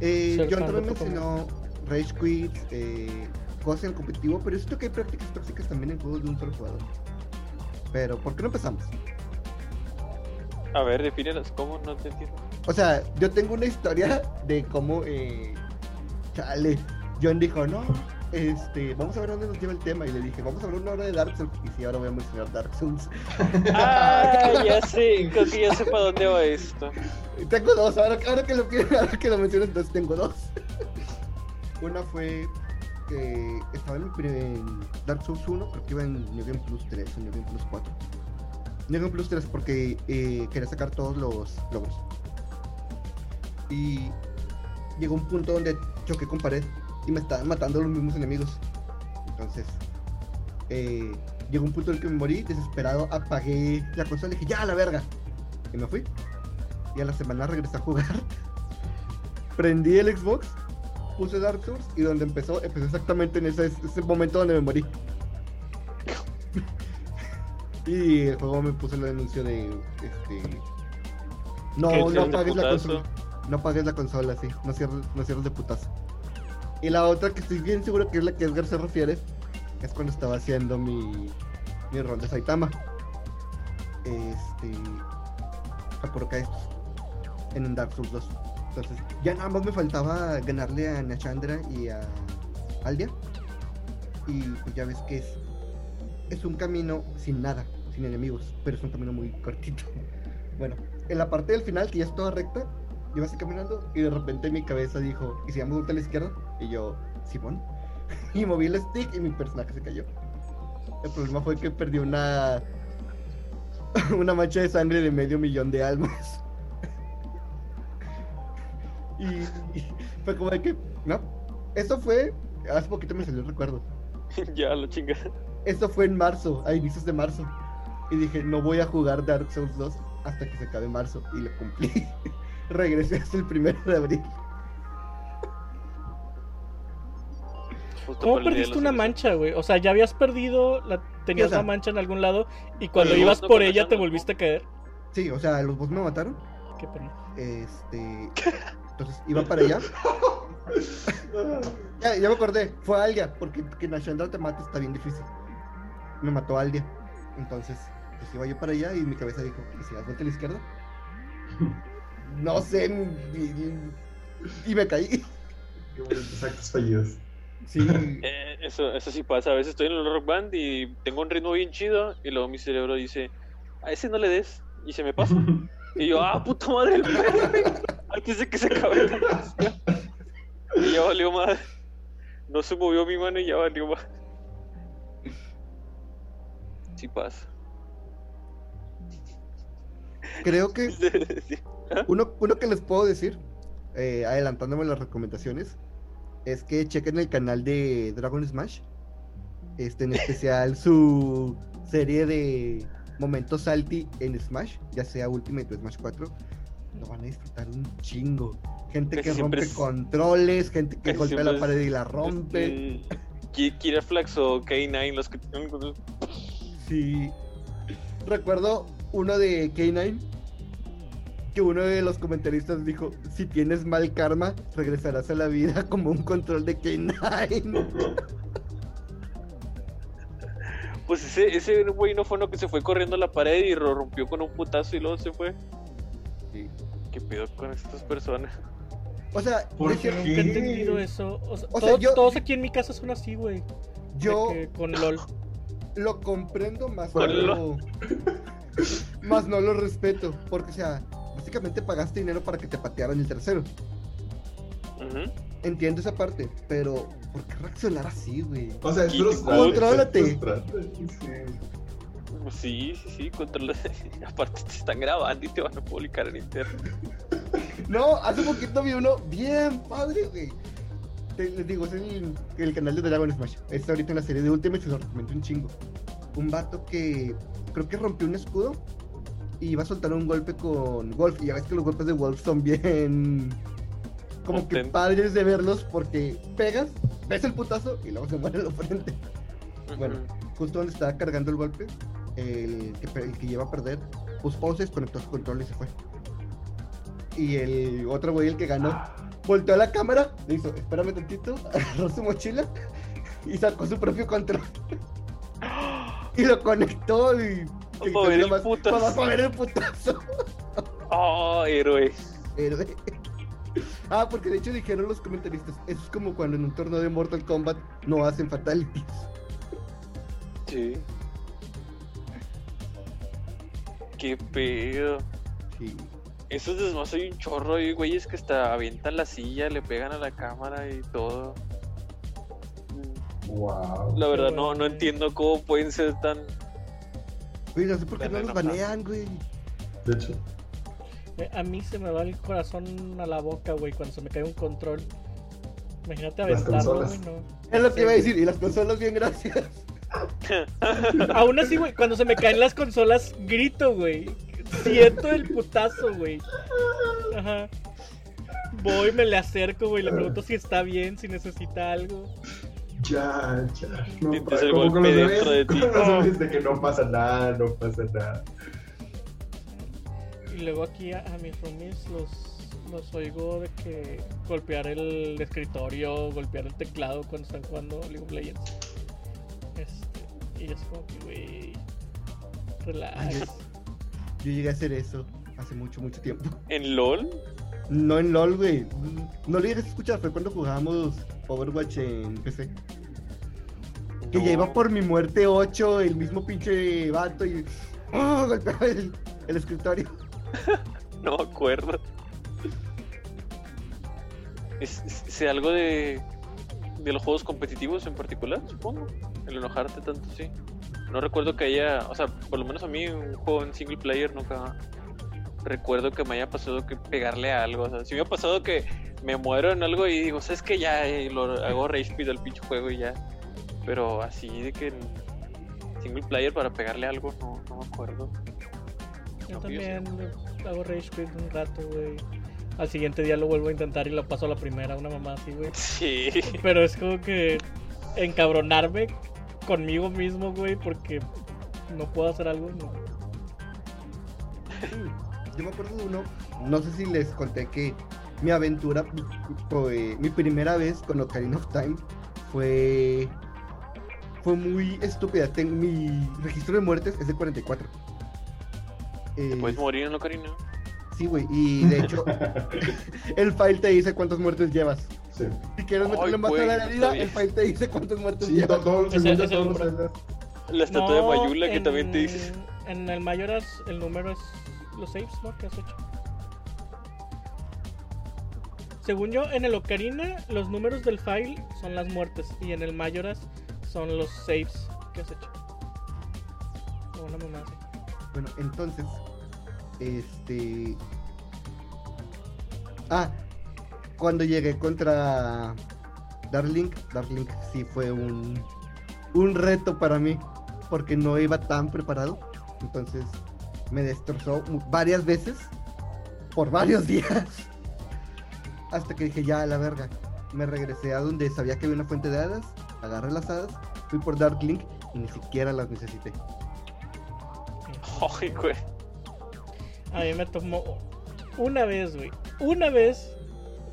Eh, John también mencionó Rage Quits, eh, cosas en el competitivo, pero siento que hay prácticas tóxicas también en juegos de un solo jugador. Pero, ¿por qué no empezamos? A ver, defínelas. ¿Cómo? No te entiendo. O sea, yo tengo una historia de cómo, eh, chale, John dijo, no, este, vamos a ver dónde nos lleva el tema. Y le dije, vamos a ver una hora de Dark Souls. Y sí, ahora voy a mencionar Dark Souls. Ah, ya sé. Creo que ya sé para dónde va esto. Tengo dos, ahora, ahora que lo ahora que lo mencionas, entonces tengo dos. una fue que estaba en, en Dark Souls 1, creo que iba en New Game Plus 3 o New Game Plus 4. Game Plus 3 porque eh, quería sacar todos los logros. Y llegó un punto donde choqué con pared y me estaban matando los mismos enemigos. Entonces, eh, llegó un punto en el que me morí, desesperado, apagué la consola y dije, ya a la verga. Y me fui. Y a la semana regresé a jugar. Prendí el Xbox, puse Dark Souls y donde empezó, empezó exactamente en ese momento donde me morí. Y el juego me puso el anuncio de este. No, no apagues la consola. No apagues la consola, sí. No cierres, no cierres de putazo. Y la otra que estoy bien seguro que es la que Edgar se refiere, es cuando estaba haciendo mi, mi rol de Saitama. Este. Me acuerdo que a estos. En Dark Souls 2. Entonces, ya nada más me faltaba ganarle a Nachandra y a Aldia. Y pues ya ves que es. Es un camino sin nada, sin enemigos, pero es un camino muy cortito. Bueno, en la parte del final, que ya es toda recta, yo así caminando y de repente mi cabeza dijo, ¿y si damos vuelta a la izquierda? Y yo, Simón. Y moví el stick y mi personaje se cayó. El problema fue que perdí una. Una mancha de sangre de medio millón de almas. Y, y fue como de que. No. Eso fue. Hace poquito me salió el recuerdo. ya, lo chingada. Eso fue en marzo, a inicios de marzo. Y dije, no voy a jugar Dark Souls 2 hasta que se acabe marzo y lo cumplí. Regresé hasta el primero de abril. ¿Cómo perdiste una mancha, güey? O sea, ya habías perdido, la, tenías la mancha en algún lado y cuando ibas por ella te volviste a caer. Sí, o sea, los boss me mataron. Qué pena. Este. Entonces iba para allá. Ya, ya me acordé, fue Aldia, porque que Nashandra te mate está bien difícil. Me mató Aldia. Entonces, pues iba yo para allá y mi cabeza dijo, ¿y si das vuelta a la izquierda? No sé, y, y me caí. Qué bonitos actos fallidos. Sí, Eh, eso, eso sí pasa. A veces estoy en el rock band y tengo un ritmo bien chido y luego mi cerebro dice, a ese no le des y se me pasa. Y yo, ah, puta madre, el perro", antes de que se acabe la canción. Y ya valió madre. No se movió mi mano y ya valió madre. Sí pasa. creo que Sí. uno, uno que les puedo decir, eh, adelantándome las recomendaciones, es que chequen el canal de Dragon Smash. Este, en especial su serie de momentos salty en Smash, ya sea Ultimate o Smash 4. Lo van a disfrutar un chingo. Gente que rompe es- controles, gente que golpea la es- pared y la rompe. Ki- Kira Flax o K9, los que tienen. Sí. Recuerdo uno de K9 que uno de los comentaristas dijo, si tienes mal karma, regresarás a la vida como un control de K9. Pues ese, ese güey no fue uno que se fue corriendo a la pared y lo rompió con un putazo y luego se fue. Sí. ¿Qué pedo con estas personas? O sea, ¿Por qué? Nunca he entendido eso. O sea, O sea, todos, yo- todos aquí en mi casa son así, güey. yo que Con LOL. Lo comprendo más, Con pero... más no lo respeto, porque o sea, básicamente pagaste dinero para que te patearan el tercero. Entiendo esa parte, pero ¿por qué reaccionar así, güey? O sea, es frustrante. contrólate. sí. Pues Sí, sí, sí, controla. Aparte te están grabando y te van a publicar en internet. No, hace poquito vi uno bien padre, güey. Les digo, es el, el canal de Dragon Smash. Está ahorita en la serie de Ultimate se lo recomiendo un chingo. Un vato que creo que rompió un escudo y iba a soltar un golpe con Wolf. Y ya ves que los golpes de Wolf son bien. Como que padres de verlos porque pegas, ves el putazo y luego se muere el oponente. Bueno, justo donde estaba cargando el golpe, el que, el que lleva a perder, puso pausa, desconectó su control y se fue. Y el otro güey, el que ganó, volteó a la cámara, le hizo, espérame tantito, agarró su mochila y sacó su propio control. y lo conectó y... Pa' ver el putazo. pa- pa' ver el putazo. Oh, héroe. Héroe. Ah, porque de hecho dijeron los comentaristas, eso es como cuando en un torneo de Mortal Kombat no hacen fatalities. Sí. Qué pedo. Sí. Esos desmas hay un chorro y güeyes que hasta avientan la silla, le pegan a la cámara y todo. Wow. La verdad no, no entiendo cómo pueden ser tan... Güey, no sé por qué no los banean, güey. De hecho, Eh, A mí se me va el corazón a la boca, güey, cuando se me cae un control. Imagínate aventarlo, güey, no. Es lo que iba a decir, y las consolas bien gracias. Aún así, güey, cuando se me caen las consolas, grito, güey. Siento el putazo, güey. Ajá. Voy, me le acerco, güey, le pregunto si está bien, si necesita algo. ya, ya. No, Sientes el como con golpe los dentro de ti. de que no pasa nada, no pasa nada. Y luego aquí a, a mis roomies los, los oigo de que golpear el escritorio, golpear el teclado cuando están jugando League of Legends. Este, y yo es como que, güey, relax. Yo llegué a hacer eso hace mucho, mucho tiempo. ¿En LOL? No en LOL, güey. No lo llegué a escuchar, fue cuando jugábamos Overwatch en PC. Que ya iba por mi muerte 8, el mismo pinche vato y. ¡Oh! Golpeaba el, el escritorio. No me acuerdo. ¿Es, es- es algo de, de los juegos competitivos en particular, supongo? El enojarte tanto, sí. No recuerdo que haya, o sea, por lo menos a mí un juego en single player nunca recuerdo que me haya pasado que pegarle a algo. O sea, si me ha pasado que me muero en algo y digo, ¿sabes que Ya eh, lo hago rage speed al pinche juego y ya. Pero así de que en single player para pegarle a algo, no, no me acuerdo. Yo también hago Rage Quit un rato, güey. Al siguiente día lo vuelvo a intentar y lo paso a la primera, una mamá así, güey. Sí. Pero es como que encabronarme conmigo mismo, güey, porque no puedo hacer algo. No. Yo me acuerdo de uno, no sé si les conté que mi aventura, fue, mi primera vez con Ocarina of Time fue fue muy estúpida. Ten- mi registro de muertes es de 44. Te Eh, puedes morir en Ocarina. sí, güey, y de hecho el file te dice cuántas muertes llevas. Sí, Si quieres meterle más a la herida, el file te dice cuántas muertes sí los. Zeldas. La estatua de Mayula que también te dices. En el Mayoras, el número es los saves, ¿no? Que has hecho. Según yo, en el Ocarina, los números del file son las muertes. Y en el Mayoras son los saves que has hecho. O una mamá así. Bueno, entonces, este. Ah, cuando llegué contra Darlink, Darlink sí fue un, un reto para mí, porque no iba tan preparado. Entonces, me destrozó varias veces, por varios días. Hasta que dije, ya, a la verga. Me regresé a donde sabía que había una fuente de hadas, agarré las hadas, fui por Darklink y ni siquiera las necesité. Ay, güey. A mí me tomó una vez, güey. Una vez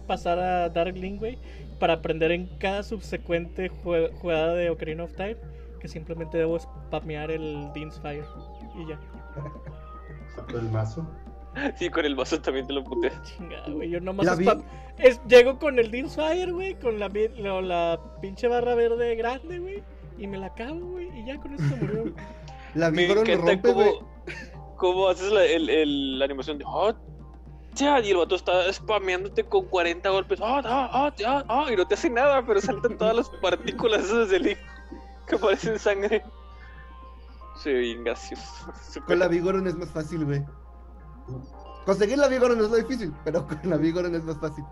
pasar a Darkling, güey. Para aprender en cada subsecuente jue- jugada de Ocarina of Time. Que simplemente debo spamear el Dean's Fire. Y ya. Sacó el mazo. Sí, con el vaso también te lo puteas. Chingada, güey. Yo nomás La spam- es, llego con el Dean's Fire, güey. Con la, lo- la pinche barra verde grande, güey. Y me la acabo, güey. Y ya con eso se murió. La Me lo encanta rompe, güey. cómo, haces la, el, el- la animación de. "Ah, ya", y el vato está spameándote con 40 golpes. "Ah, ah, ah, ya, ah", y no te hace nada, pero saltan todas las partículas esas del que parecen sangre. Ve bien gracioso. Súper- Con la Vigoron es más fácil, güey. Conseguir la Vigoron es lo difícil, pero con la Vigoron es más fácil.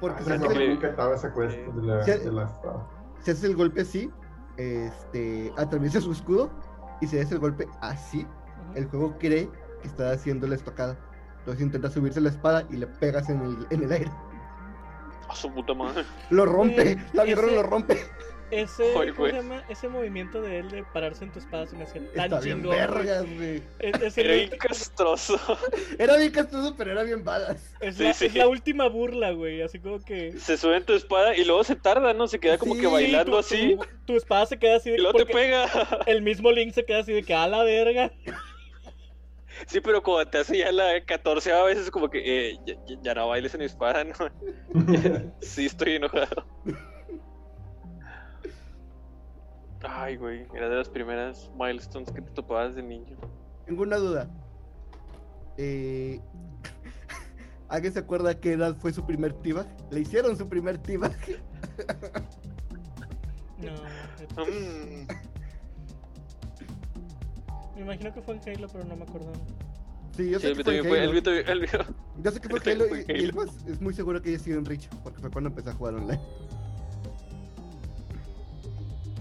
Porque Ah, si, sí, sí. nunca estaba esa quest de la, Sí. de la espada. si haces el golpe así, este, atraviesa su escudo, y si haces el golpe así, el juego cree que está haciendo la estocada. Entonces intenta subirse la espada y le pegas en el, en el aire. A su puta madre. Lo rompe, Güey, la ese- lo rompe. Ese, Ay, ¿cómo se güey. llama? Ese movimiento de él de pararse en tu espada se me hacía tan Está bien chingón. güey. vergas, güey. Es, es el Era bien castroso. Era bien castroso, pero era bien balas. es Sí, la, sí. es la última burla, güey. Así como que. Se sube en tu espada y luego se tarda, ¿no? Se queda como Sí, que bailando tu, así. Tu, tu espada se queda así de Y luego te pega. El mismo Link se queda así de que a la verga. Sí, pero como te hace ya la 14 a veces como que eh, ya, ya- ya no bailes en mi espada, ¿no? Sí, estoy enojado. Ay, güey, era de las primeras milestones que te topabas de niño. Tengo una duda. Eh... ¿Alguien se acuerda qué edad fue su primer T-Bag? Le hicieron su primer T-Bag. No. Me imagino que fue en Halo, pero no me acuerdo. Sí, yo sí, sé el que fue fue, el Halo. mío también- el mío- Yo sé que fue Fue Halo Halo. y, y el más es muy seguro que haya sido en Reach, porque fue cuando empecé a jugar online.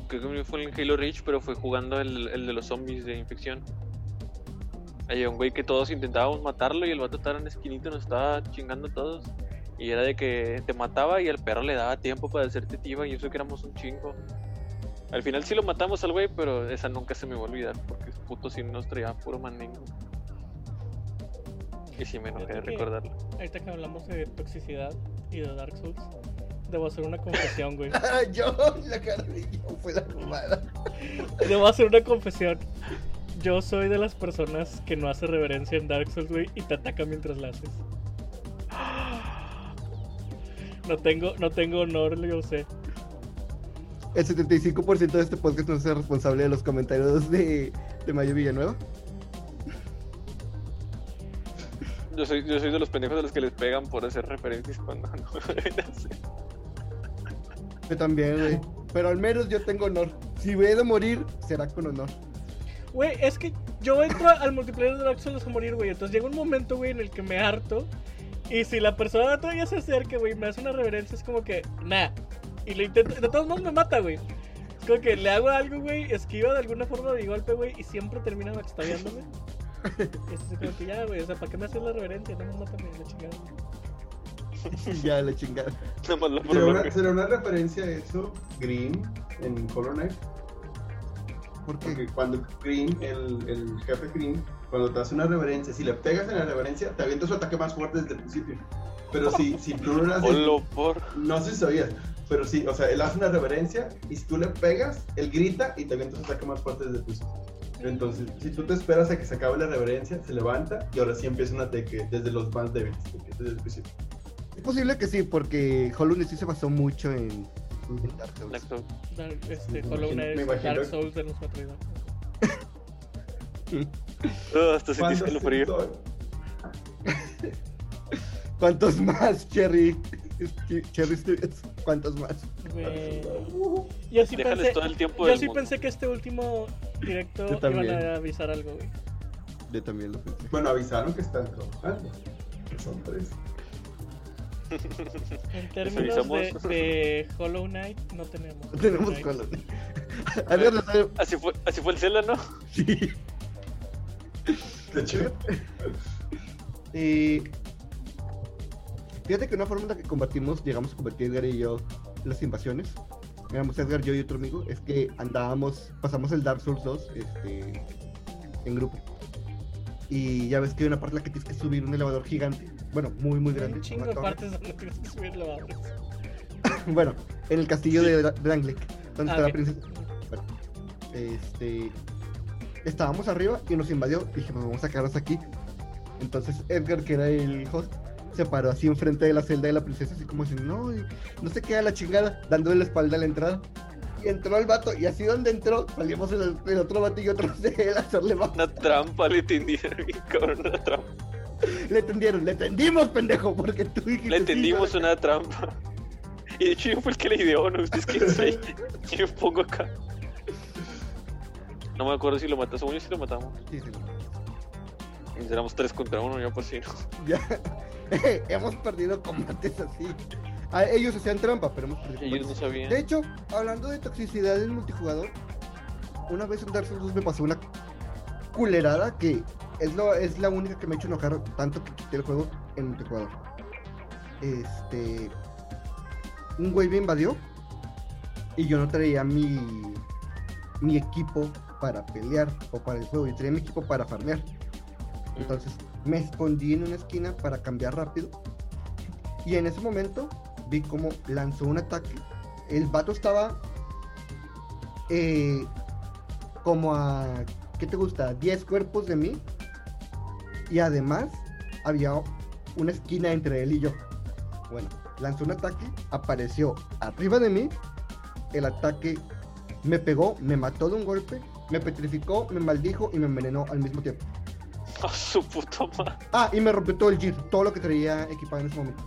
creo que el fue en Halo Reach, pero fue jugando el, el de los zombies de infección. Había un güey que todos intentábamos matarlo y el vato estaba en la esquinita y nos estaba chingando a todos. Y era de que te mataba y al perro le daba tiempo para hacerte tiba y eso que éramos un chingo. Al final sí lo matamos al güey, pero esa nunca se me va a olvidar porque puto sí nos traía puro manengo. Y sí me enojé de recordarlo. Ahorita que hablamos de toxicidad y de Dark Souls, debo hacer una confesión, güey. yo, la cara de yo fue la fumada. Debo hacer una confesión. Yo soy de las personas que no hace reverencia en Dark Souls, güey, y te ataca mientras la haces. No tengo, no tengo honor, yo sé. El 75% de este podcast no es responsable de los comentarios de, de Mayo Villanueva. Yo soy, yo soy de los pendejos de los que les pegan por hacer referencias cuando no hacer. Yo también, güey. Pero al menos yo tengo honor. Si voy a morir, será con honor. Güey, es que yo entro al multiplayer de Dark Souls a morir, güey. Entonces llega un momento, güey, en el que me harto. Y si la persona todavía se acerca, güey, me hace una reverencia, es como que, nah. Y le intento, de todos modos me mata, güey. Es como que le hago algo, güey, esquiva de alguna forma de mi golpe, güey, y siempre termina. Y es como que ya, güey, o sea, ¿para qué me haces la reverencia? No me matan la chingada. ya la chingada. Lo ¿Será una, será una referencia a eso, Green, en Hollow Knight? Porque Porque cuando Green, el, el jefe Green, cuando te hace una reverencia, si le pegas en la reverencia, te avienta su ataque más fuerte desde el principio. Pero si, si tú no le haces... No sé si sabías, pero sí, o sea, él hace una reverencia y si tú le pegas, él grita y te avienta ataque más fuerte desde el piso. Entonces, si tú te esperas a que se acabe la reverencia, se levanta y ahora sí empieza un ataque desde los más débiles, desde el principio. es posible que sí, porque Hollow Knight sí se basó mucho en, en Dark Souls. Dark Souls. Dark, este, Me Hollow imagino- Knight es Dark Souls de los cuatro idiomas. Ah, hasta sentí Cuando escalofrío. se- ¿Cuántos más, Cherry? Cherry Studios, ¿cuántos más? Güey. Yo sí Déjales pensé, todo el tiempo yo del sí mundo. pensé que este último directo Yo iban también. a avisar algo, güey. Yo también lo pensé. Bueno, avisaron que están trabajando. que Son tres. En términos de, avisamos. de Hollow Knight, no tenemos. No tenemos Knight. Sabe. Así fue, así fue el Zelda, ¿no? Sí. De hecho, Eh, fíjate que una forma en la que combatimos, llegamos a combatir Edgar y yo las invasiones. Éramos Edgar, yo y otro amigo. Es que andábamos, pasamos el Dark Souls 2 este, en grupo. Y ya ves que hay una parte en la que tienes que subir un elevador gigante. Bueno, muy, muy grande. un chingo de partes donde tienes que subir elevadores. Bueno, en el castillo de Dra- Drangleic, donde Ah, está la princesa. Bueno, este. Estábamos arriba y nos invadió. Dijimos, vamos a quedarnos aquí. Entonces Edgar, que era el host, se paró así enfrente de la celda de la princesa, así como diciendo, no, no se queda la chingada, dándole la espalda a la entrada. Y entró el vato, y así donde entró, salimos el, el otro vato y otro de él a hacerle más. Una trampa le tendieron, cabrón, una trampa. Le tendieron, le tendimos, pendejo, porque tú dijiste. Le "Sí, tendimos güey". una trampa. Y de hecho yo fui el que le ideó, ¿no? Ustedes quién sabe. Yo pongo acá. No me acuerdo si lo matamos, según yo sí lo matamos. Sí, sí. Y éramos tres contra uno, yo pues sí, ¿no? Ya. hemos perdido combates así. Ah, ellos hacían trampa, pero hemos perdido Ellos no combates. sabían. De hecho, hablando de toxicidad en multijugador, una vez en Dark Souls 2 me pasó una culerada que es, lo, es la única que me ha hecho enojar tanto que quité el juego en multijugador. Este. Un güey me invadió y yo no traía mi, mi equipo para pelear o para el juego, yo traía mi equipo para farmear. Entonces me escondí en una esquina para cambiar rápido. Y en ese momento vi cómo lanzó un ataque. El vato estaba eh, como a, ¿qué te gusta? 10 cuerpos de mí. Y además había una esquina entre él y yo. Bueno, lanzó un ataque, apareció arriba de mí. El ataque me pegó, me mató de un golpe, me petrificó, me maldijo y me envenenó al mismo tiempo. A su puta madre. Ah, y me rompió todo el gear, todo lo que traía equipado en ese momento.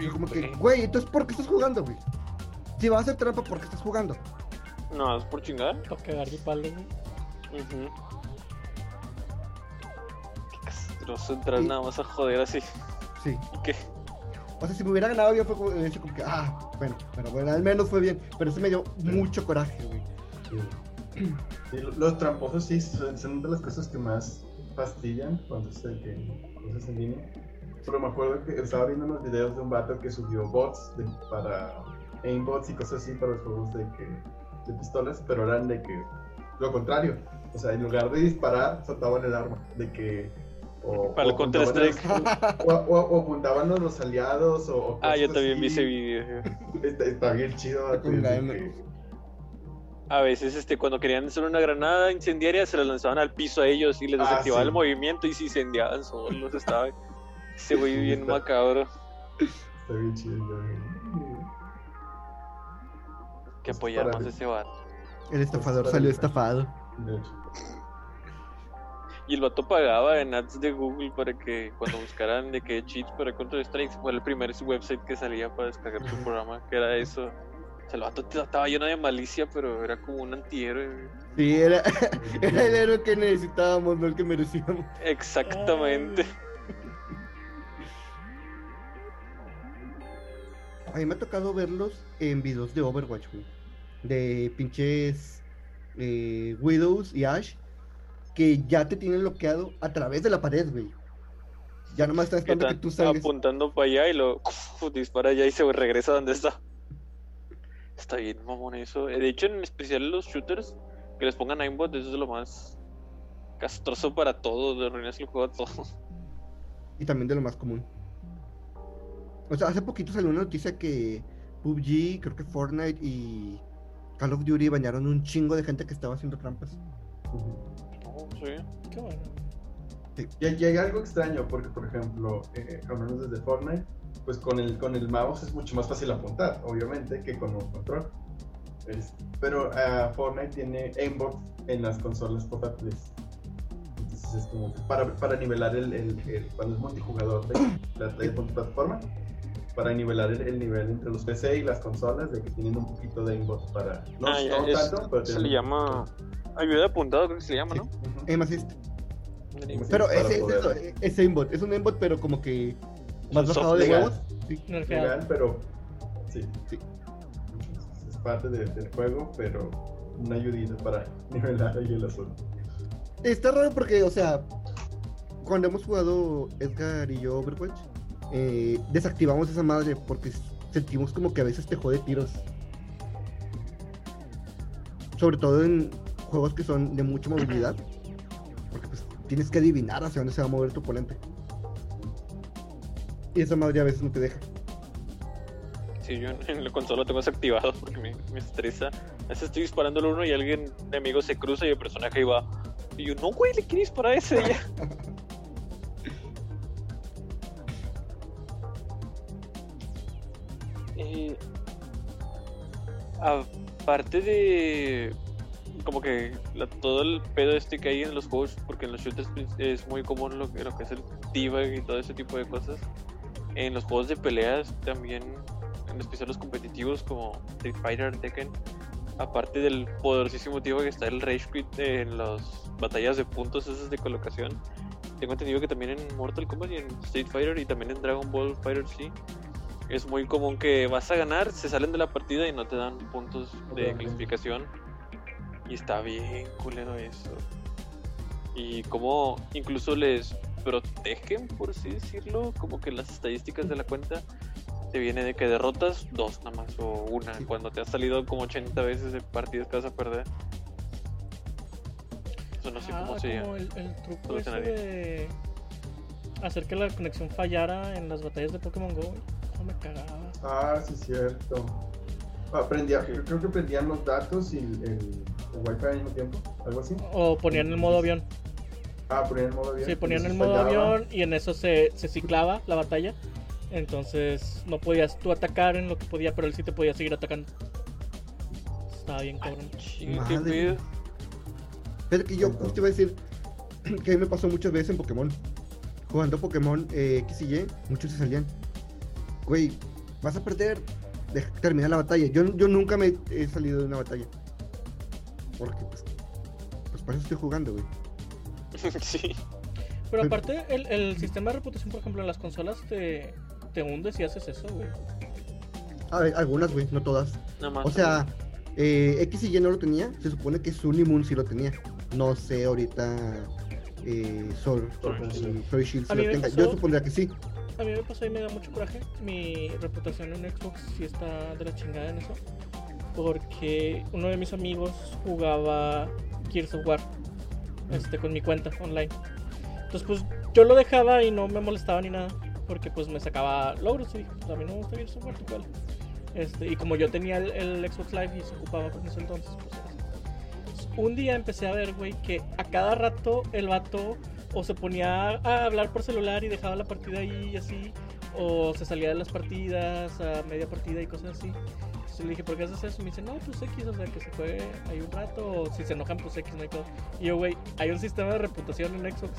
Y como que, güey. entonces ¿por qué estás jugando, güey? Si vas a hacer trampa, ¿por qué estás jugando? No, es por chingar. Para cagar de palo, güey. Ujú. Qué castroso entrar Y- nada más a joder así. Sí. ¿Y qué? O sea, si me hubiera ganado, yo fue como, como que, ah, bueno, pero bueno, al menos fue bien. Pero eso me dio mucho coraje, güey. Sí. Los tramposos sí son, de las cosas que más fastidian cuando se que cosas en línea. Pero me acuerdo que estaba viendo unos videos de un vato que subió bots de- para aimbots y cosas así para los juegos de que de pistolas, pero eran de que lo contrario. O sea, en lugar de disparar, soltaban el arma. De que. O, Para el o los- Counter-Strike. O, o- o apuntaban a los aliados o, o Ah, yo también vi así. ese video. Está, está bien chido. vato, A veces, este, cuando querían hacer una granada incendiaria, se la lanzaban al piso a ellos y les Ah, desactivaba sí. el movimiento y se incendiaban solos. Estaba ese güey bien está. macabro. Está bien chido. Que apoyar más a ese vato. El estafador salió estafado. Y el vato pagaba en ads de Google para que cuando buscaran de que cheats para Counter-Strike fue el primer website que salía para descargar tu programa, que era eso. O sea, el vato estaba lleno de malicia, pero era como un antihéroe. Sí, era, era el héroe que necesitábamos, no el que merecíamos. Exactamente. A mí me ha tocado verlos en videos de Overwatch, güey. De pinches eh, Widows y Ash. que ya te tienen bloqueado a través de la pared, güey. Ya nomás están Que esperando que tú salgas. apuntando para allá y lo dispara allá y se regresa donde está. Está bien, mamón, eso. Eh, De hecho, en especial los shooters, que les pongan aimbot, eso es lo más castroso para todos, de arruinas el juego a todos. Y también de lo más común. O sea, hace poquito salió una noticia que PUBG, creo que Fortnite y Call of Duty bañaron un chingo de gente que estaba haciendo trampas. No, sí. Qué bueno. Y, y hay algo extraño, porque por ejemplo, eh, desde Fortnite, pues con el, con el mouse es mucho más fácil apuntar, obviamente, que con un control. Es- pero ah, Fortnite tiene aimbot en las consolas portátiles. Entonces es como para, para nivelar el, el- el- cuando es multijugador de, la- de multiplataforma, para nivelar el, el nivel entre los PC y las consolas, de que tienen un poquito de aimbot para... No, Ah, ya, no es- tanto, pero se tienen le llama ayuda de apuntado, creo que se le llama, Sí. ¿no? Ujú. Aim Assist. Pero ese es eso, es aimbot. Es un aimbot, pero como que más bajado de legal. huevos. Sí. Legal, pero sí, Sí. Es parte de- del juego, pero una ayudita para nivelar ahí el asunto. Está raro porque, o sea, cuando hemos jugado Edgar y yo Overwatch, eh, desactivamos esa madre porque sentimos como que a veces te jode tiros. Sobre todo en juegos que son de mucha movilidad. Porque pues tienes que adivinar hacia dónde se va a mover tu oponente. Y esa madre a veces no te deja. Sí, yo en- la consola lo tengo desactivado porque me, me estresa. A veces estoy disparando al uno y alguien de amigo se cruza y el personaje va. Y yo, no, güey, le quiero disparar a ese ya. Eh, aparte de como que la- todo el pedo este que hay en los juegos, porque en los shooters es muy común lo, que- lo que es el T-Bag y todo ese tipo de cosas. En los juegos de peleas también, en especial los competitivos como Street Fighter, Tekken, aparte del poderosísimo T-Bag que está el Rage Quit en las batallas de puntos esas de colocación. Tengo entendido que también en Mortal Kombat y en Street Fighter y también en Dragon Ball Fighter sí. Es muy común que vas a ganar, se salen de la partida y no te dan puntos de clasificación. Y está bien culero eso. Y como incluso les protegen, por así decirlo, como que las estadísticas de la cuenta te viene de que derrotas dos nada más o una, Sí. cuando te has salido como 80 veces de partidas que vas a perder. Eso no sé Ah, cómo se como llama. el, el truco ese de hacer que la conexión fallara en las batallas de Pokémon Go. Cómo me cagaba. Ah, sí, cierto. Aprendía, creo, creo que prendían los datos y el, el, el wifi al mismo tiempo, algo así. O ponían el modo avión. Ah, ponían el modo avión. Sí, ponían el modo avión y en eso se, se ciclaba la batalla. Entonces no podías tú atacar en lo que podía, pero él sí te podía seguir atacando. Estaba bien cabrón. Madre. Pero que yo justo iba a decir que a mí me pasó muchas veces en Pokémon. Jugando Pokémon eh, X y Y, muchos se salían. Güey, vas a perder. Deja que termine la batalla. Yo, yo nunca me he salido de una batalla. Porque, pues, pues para eso estoy jugando, güey. sí. Pero aparte, el, el sistema de reputación, por ejemplo, en las consolas te, te hundes y haces eso, güey. A ver, algunas, güey, no todas. Nada más. O sea, eh, X y Y no lo tenía. Se supone que Sun y Moon sí lo tenía. No sé ahorita. Eh, Sol, y Shield. Si lo tenga. pasó- Yo supondría que sí. A mí me pasó y me da mucho coraje. Mi reputación en Xbox sí está de la chingada en eso. Porque uno de mis amigos jugaba Gears of War este, con mi cuenta online. Entonces, pues yo lo dejaba y no me molestaba ni nada. Porque pues me sacaba logros y dije, pues a mí no me gusta Gears of War, igual. Este, y como yo tenía el, el Xbox Live y se ocupaba con eso entonces, pues. Entonces, un día empecé a ver, güey, que a cada rato el vato o se ponía a hablar por celular y dejaba la partida ahí y así, o se salía de las partidas a media partida y cosas así. Entonces le dije, ¿por qué haces eso? Y me dice, no, pues X, o sea, que se juegue ahí un rato, o si se enojan, pues X, no hay todo. Y yo, güey, hay un sistema de reputación en Xbox.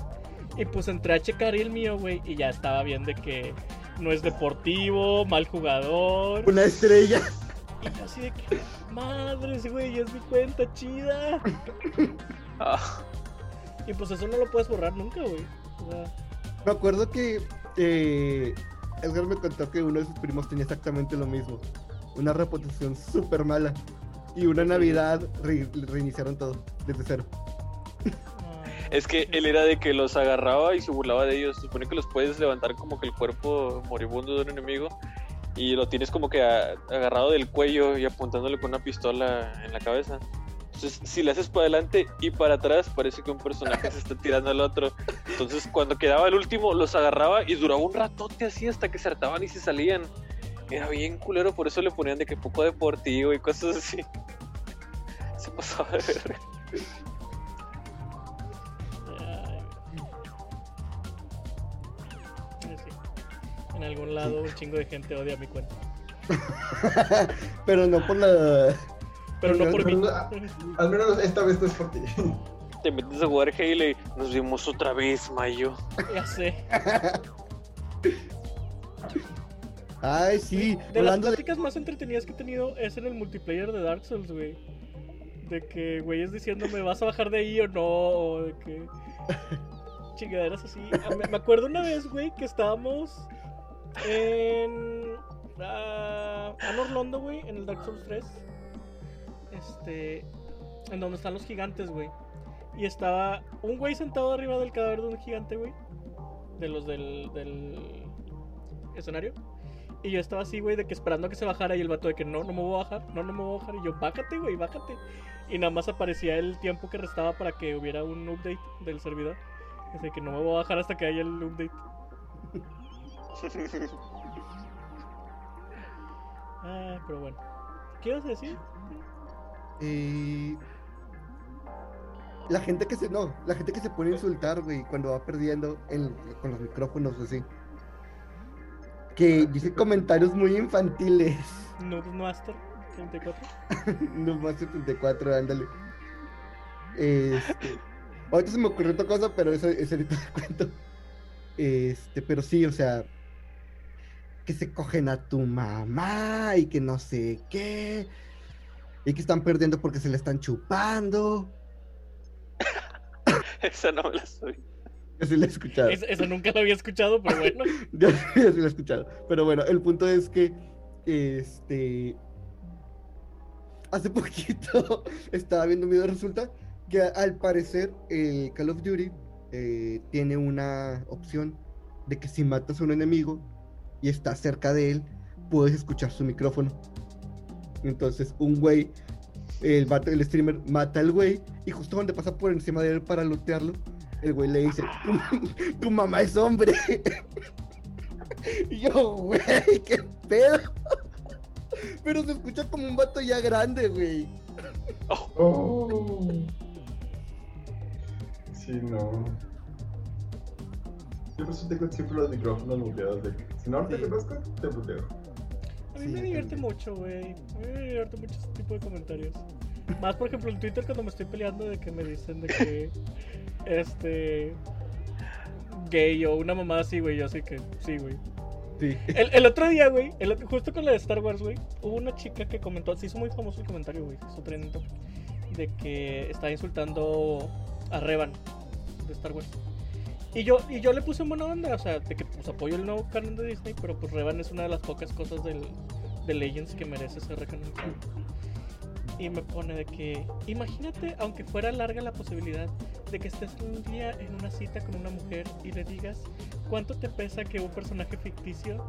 Y pues entré a checar el mío, güey, y ya estaba bien de que no es deportivo, mal jugador. Una estrella. Y yo así de que, madres, güey, es mi cuenta chida. Ah, Y pues eso no lo puedes borrar nunca, güey. O sea, Me acuerdo que eh, Edgar me contó que uno de sus primos tenía exactamente lo mismo. Una reputación súper mala. Y una Navidad re- reiniciaron todo, desde cero. ah, Es que él era de que los agarraba y se burlaba de ellos. Se supone que los puedes levantar como que el cuerpo moribundo de un enemigo y lo tienes como que agarrado del cuello y apuntándole con una pistola en la cabeza. Entonces, si le haces para adelante y para atrás, parece que un personaje se está tirando al otro. Entonces, cuando quedaba el último, los agarraba y duraba un ratote así hasta que se hartaban y se salían. Era bien culero, por eso le ponían de que poco deportivo y cosas así. Se pasaba de sí. En algún lado un chingo de gente odia mi cuenta. Pero no por la. Pero no por mí. Al menos esta vez no es por ti. Te metes a jugar Halo y nos vimos otra vez, Mayo. Ya sé. Ay, sí. De las de. pláticas más entretenidas que he tenido es en el multiplayer de Dark Souls, güey. De que güeyes diciéndome, ¿vas a bajar de ahí o no? O de que. Chingaderas así. Ah, Me, acuerdo una vez, güey, que estábamos en. ah, Anor Londo, güey, en el Dark Souls 3. Este. En donde están los gigantes, güey. Y estaba un güey sentado arriba del cadáver de un gigante, güey. De los del, del escenario. Y yo estaba así, güey, de que esperando a que se bajara y el vato de que no, no me voy a bajar, no, no me voy a bajar. Y yo, bájate, güey, bájate. Y nada más aparecía el tiempo que restaba para que hubiera un update del servidor. Así que no me voy a bajar hasta que haya el update. Ah, pero bueno. ¿Qué ibas a decir? eh, La gente que se. No, la gente que se pone a insultar, güey, cuando va perdiendo en- con los micrófonos así. Que dice comentarios muy infantiles. Noob Master 34. No más 74, ándale. Este. Ahorita se me ocurrió otra cosa, pero eso, eso ahorita te cuento. Este, pero sí, o sea. Que se cogen a tu mamá y que no sé qué. Y que están perdiendo porque se le están chupando. Esa no me la soy. Yo sí la he escuchado. Es- eso nunca lo había escuchado, pero bueno. Yo, yo sí lo he escuchado. Pero bueno, el punto es que. Este. Hace poquito estaba viendo un video. Resulta que al parecer el Call of Duty eh, tiene una opción de que si matas a un enemigo y estás cerca de él, puedes escuchar su micrófono. Entonces, un güey, el el streamer, mata al güey y justo cuando pasa por encima de él para lootearlo, el güey le dice: Tu, tu mamá es hombre. Y yo, güey, qué pedo. Pero se escucha como un vato ya grande, güey. Oh. Sí, no. Yo por eso tengo siempre los micrófonos muteados. De que si no te Sí. conozco, te muteo. A mí Sí, me divierte también. mucho, güey. A mí me divierte mucho este tipo de comentarios. Más, por ejemplo, en Twitter cuando me estoy peleando de que me dicen de que... este... Gay o una mamá así, güey. Yo así que... Sí, güey. Sí. El, el otro día, güey, el justo con la de Star Wars, güey, hubo una chica que comentó, se hizo muy famoso el comentario, güey, topic, de que estaba insultando a Revan de Star Wars. Y yo, y yo le puse en buena onda, o sea, de que pues apoyo el nuevo canon de Disney, pero pues Revan es una de las pocas cosas del, de Legends que merece ser recanonizado. Y me pone de que, imagínate, aunque fuera larga la posibilidad de que estés un día en una cita con una mujer y le digas cuánto te pesa que un personaje ficticio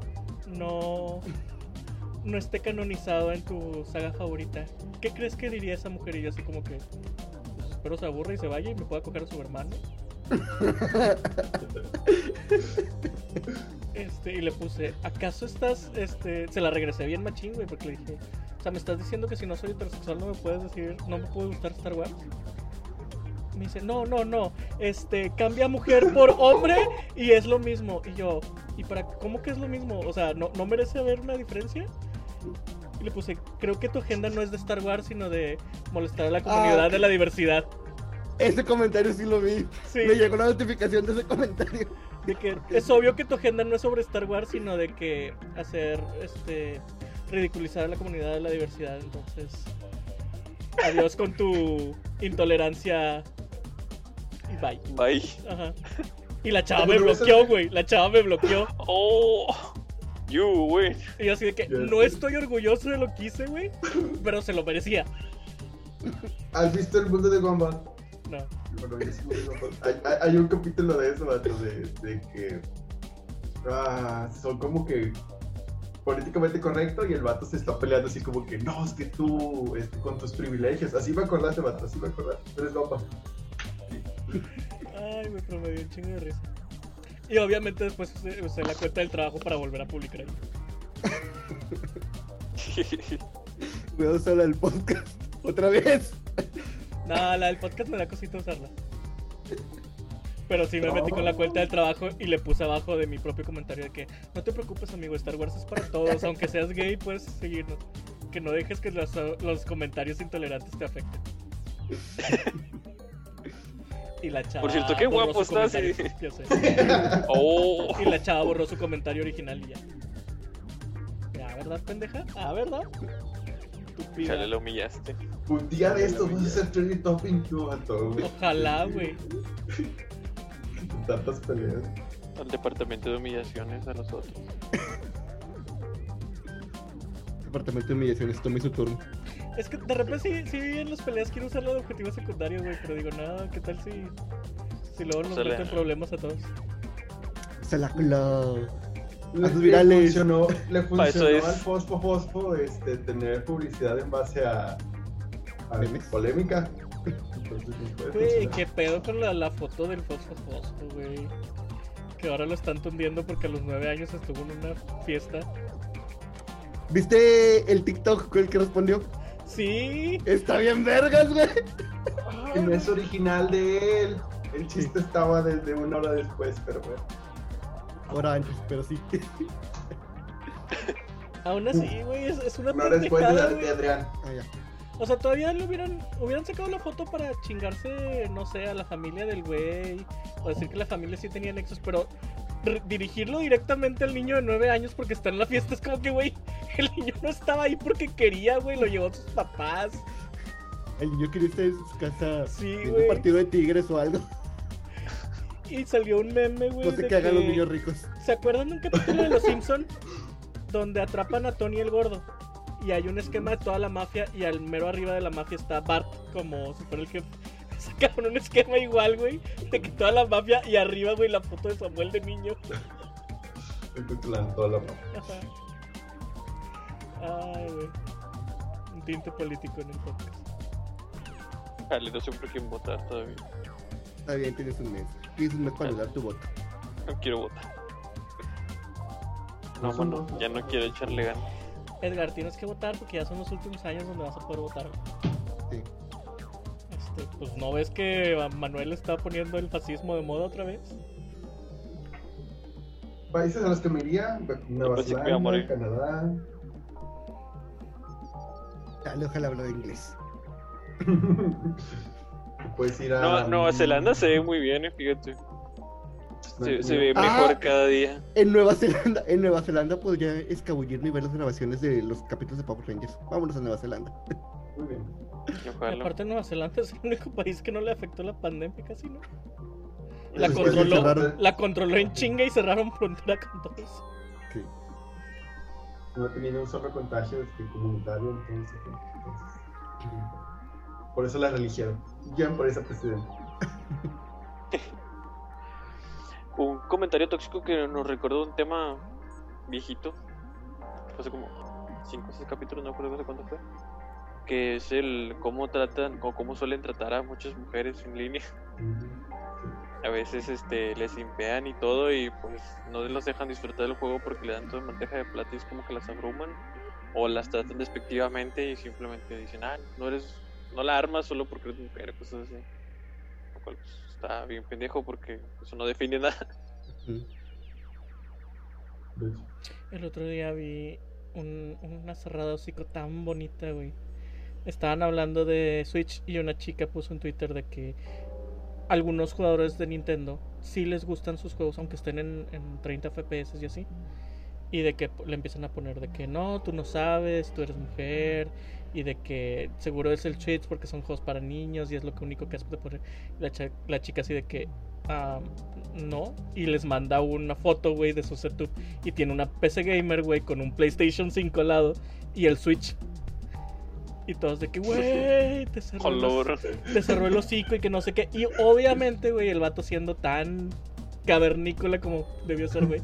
no, no esté canonizado en tu saga favorita. ¿Qué crees que diría esa mujer? Y yo así como que, pues, espero se aburra y se vaya y me pueda coger a su hermano. Este, y le puse, ¿acaso estás, este, se la regresé bien machín, güey, porque le dije, sea, me estás diciendo que si no soy heterosexual no me puedes decir, no me puede gustar Star Wars. Me dice, no, no, no, este, cambia mujer por hombre y es lo mismo. Y yo, ¿y para cómo que es lo mismo? O sea, ¿no, no merece haber una diferencia? Y le puse, creo que tu agenda no es de Star Wars, sino de molestar a la comunidad ok. de la diversidad. Ese comentario sí lo vi. Sí. Me llegó la notificación de ese comentario. De que es obvio que tu agenda no es sobre Star Wars, sino de que hacer, este, ridiculizar a la comunidad de la diversidad. Entonces, adiós con tu intolerancia y bye. Bye. Ajá. Y la chava me bloqueó, güey. La chava me bloqueó. Oh, you win. Y así de que no estoy orgulloso de lo que hice, güey. Pero se lo merecía. ¿Has visto el mundo de Gumball? No. Bueno, hay, hay- hay un capítulo de eso, vato, de, de que ah, son como que políticamente correcto y el vato se está peleando así como que no, es que tú este, con tus privilegios. Así me acordaste, vato, así me acordaste. Eres guapa. Ay, me promedió un chingo de risa. Y obviamente después usé, usé la cuenta del trabajo para volver a publicar ahí. Voy a usar la del podcast. Otra vez. No, la del podcast me da cosita usarla. Pero sí me metí con la cuenta del trabajo y le puse abajo de mi propio comentario de que no te preocupes amigo, Star Wars es para todos, aunque seas gay puedes seguirnos. Que no dejes que los, los comentarios intolerantes te afecten. Y la chava Por cierto, qué guapo estás, sé. oh. Y la chava borró su comentario original y ya. Ah, ¿verdad, pendeja? Ah, ¿verdad? Estúpida. Chale, lo humillaste. Un día de estos vas a ser trending topic, tú, vato. güey. Ojalá, güey. Tantas peleas. Al departamento de humillaciones a nosotros. Departamento de humillaciones, tome su turno. Es que de repente sí, sí en las peleas quiero usarlo de objetivo secundario, güey. Pero digo, no, ¿qué tal si, si luego nos le- meten problemas a todos? Se la coló. Le, funcionó, le funcionó es. al Fosfo Fosfo este, tener publicidad en base a, a polémica. Güey, qué pedo con la, la foto del Fosfo Fosfo, güey. Que ahora lo están tundiendo porque a los nueve años estuvo en una fiesta. ¿Viste el TikTok con el que respondió? Sí. Está bien vergas, güey. No es original de él. El chiste estaba desde una hora después, pero bueno. Ahora antes, pero sí. Aún así, güey, es, es una Una hora después de la de. Adrián. Ah, ya. O sea, todavía le hubieran, hubieran sacado la foto para chingarse, no sé, a la familia del güey. O decir que la familia sí tenía nexos, pero dirigirlo directamente al niño de nueve años porque está en la fiesta es como que, güey, el niño no estaba ahí porque quería, güey, lo llevó a sus papás. El niño quería estar en su casa Sí, güey. un partido de tigres o algo. Y salió un meme, güey. No sé qué hagan los niños ricos. ¿Se acuerdan de un capítulo de Los Simpson donde atrapan a Tony el gordo? Y hay un esquema de toda la mafia y al mero arriba de la mafia está Bart como si fuera el jefe. Sacaron un esquema igual, güey, de que toda la mafia y arriba, güey, la foto de Samuel de niño. Toda la. Ajá. Ay, güey. Un tinte político en el podcast. Chale, no sé por quién votar todavía. Está bien, tienes un mes. Tienes un mes para dar tu voto. No quiero votar. No, Pues son mano, dos. ya no quiero echarle ganas. Edgar, tienes que votar porque ya son los últimos años donde vas a poder votar. Sí. Este, pues no ves que Manuel está poniendo el fascismo de moda otra vez. Países a los que me iría: Nueva. Zelanda, Canadá. Dale, ojalá hablar inglés. Puedes ir a. No, Nueva Zelanda se ve muy bien, eh, fíjate. Se, se ve Ah. mejor cada día. En Nueva Zelanda, en Nueva Zelanda podría escabullirme y ver las grabaciones de los capítulos de Power Rangers. Vámonos a Nueva Zelanda. Muy bien. Ojalá. aparte Nueva Zelanda es el único país que no le afectó la pandemia casi, ¿no? La Después controló, la controló en chinga y cerraron frontera con todos. Sí. No ha tenido un solo contagio este, comunitario, entonces. entonces, por eso la religieron. Ya por esa presidenta. Un comentario tóxico que nos recordó un tema viejito. Hace como 5 o 6 capítulos, no recuerdo cuánto fue. Que es el cómo tratan o cómo suelen tratar a muchas mujeres en línea. A veces este les impean y todo y pues no los dejan disfrutar del juego porque le dan toda bandeja de plata y es como que las abruman o las tratan despectivamente y simplemente dicen, ah, no eres, no la armas solo porque eres mujer, cosas así. Lo cual pues, está bien pendejo porque eso no define nada. El otro día vi un- una cerrada hocico tan bonita, güey. Estaban hablando de Switch y una chica puso en Twitter de que algunos jugadores de Nintendo sí les gustan sus juegos, aunque estén en, en 30 FPS y así. Y de que le empiezan a poner de que no, tú no sabes, tú eres mujer. Y de que seguro es el Switch porque son juegos para niños y es lo que único que hace de poner. La, la chica así de que ah, no. Y les manda una foto, güey, de su setup. Y tiene una PC gamer, güey, con un PlayStation 5 al lado y el Switch. Y todos de que, güey, te cerró, Color. te cerró el hocico y que no sé qué. Y obviamente, güey, el vato siendo tan cavernícola como debió ser, güey,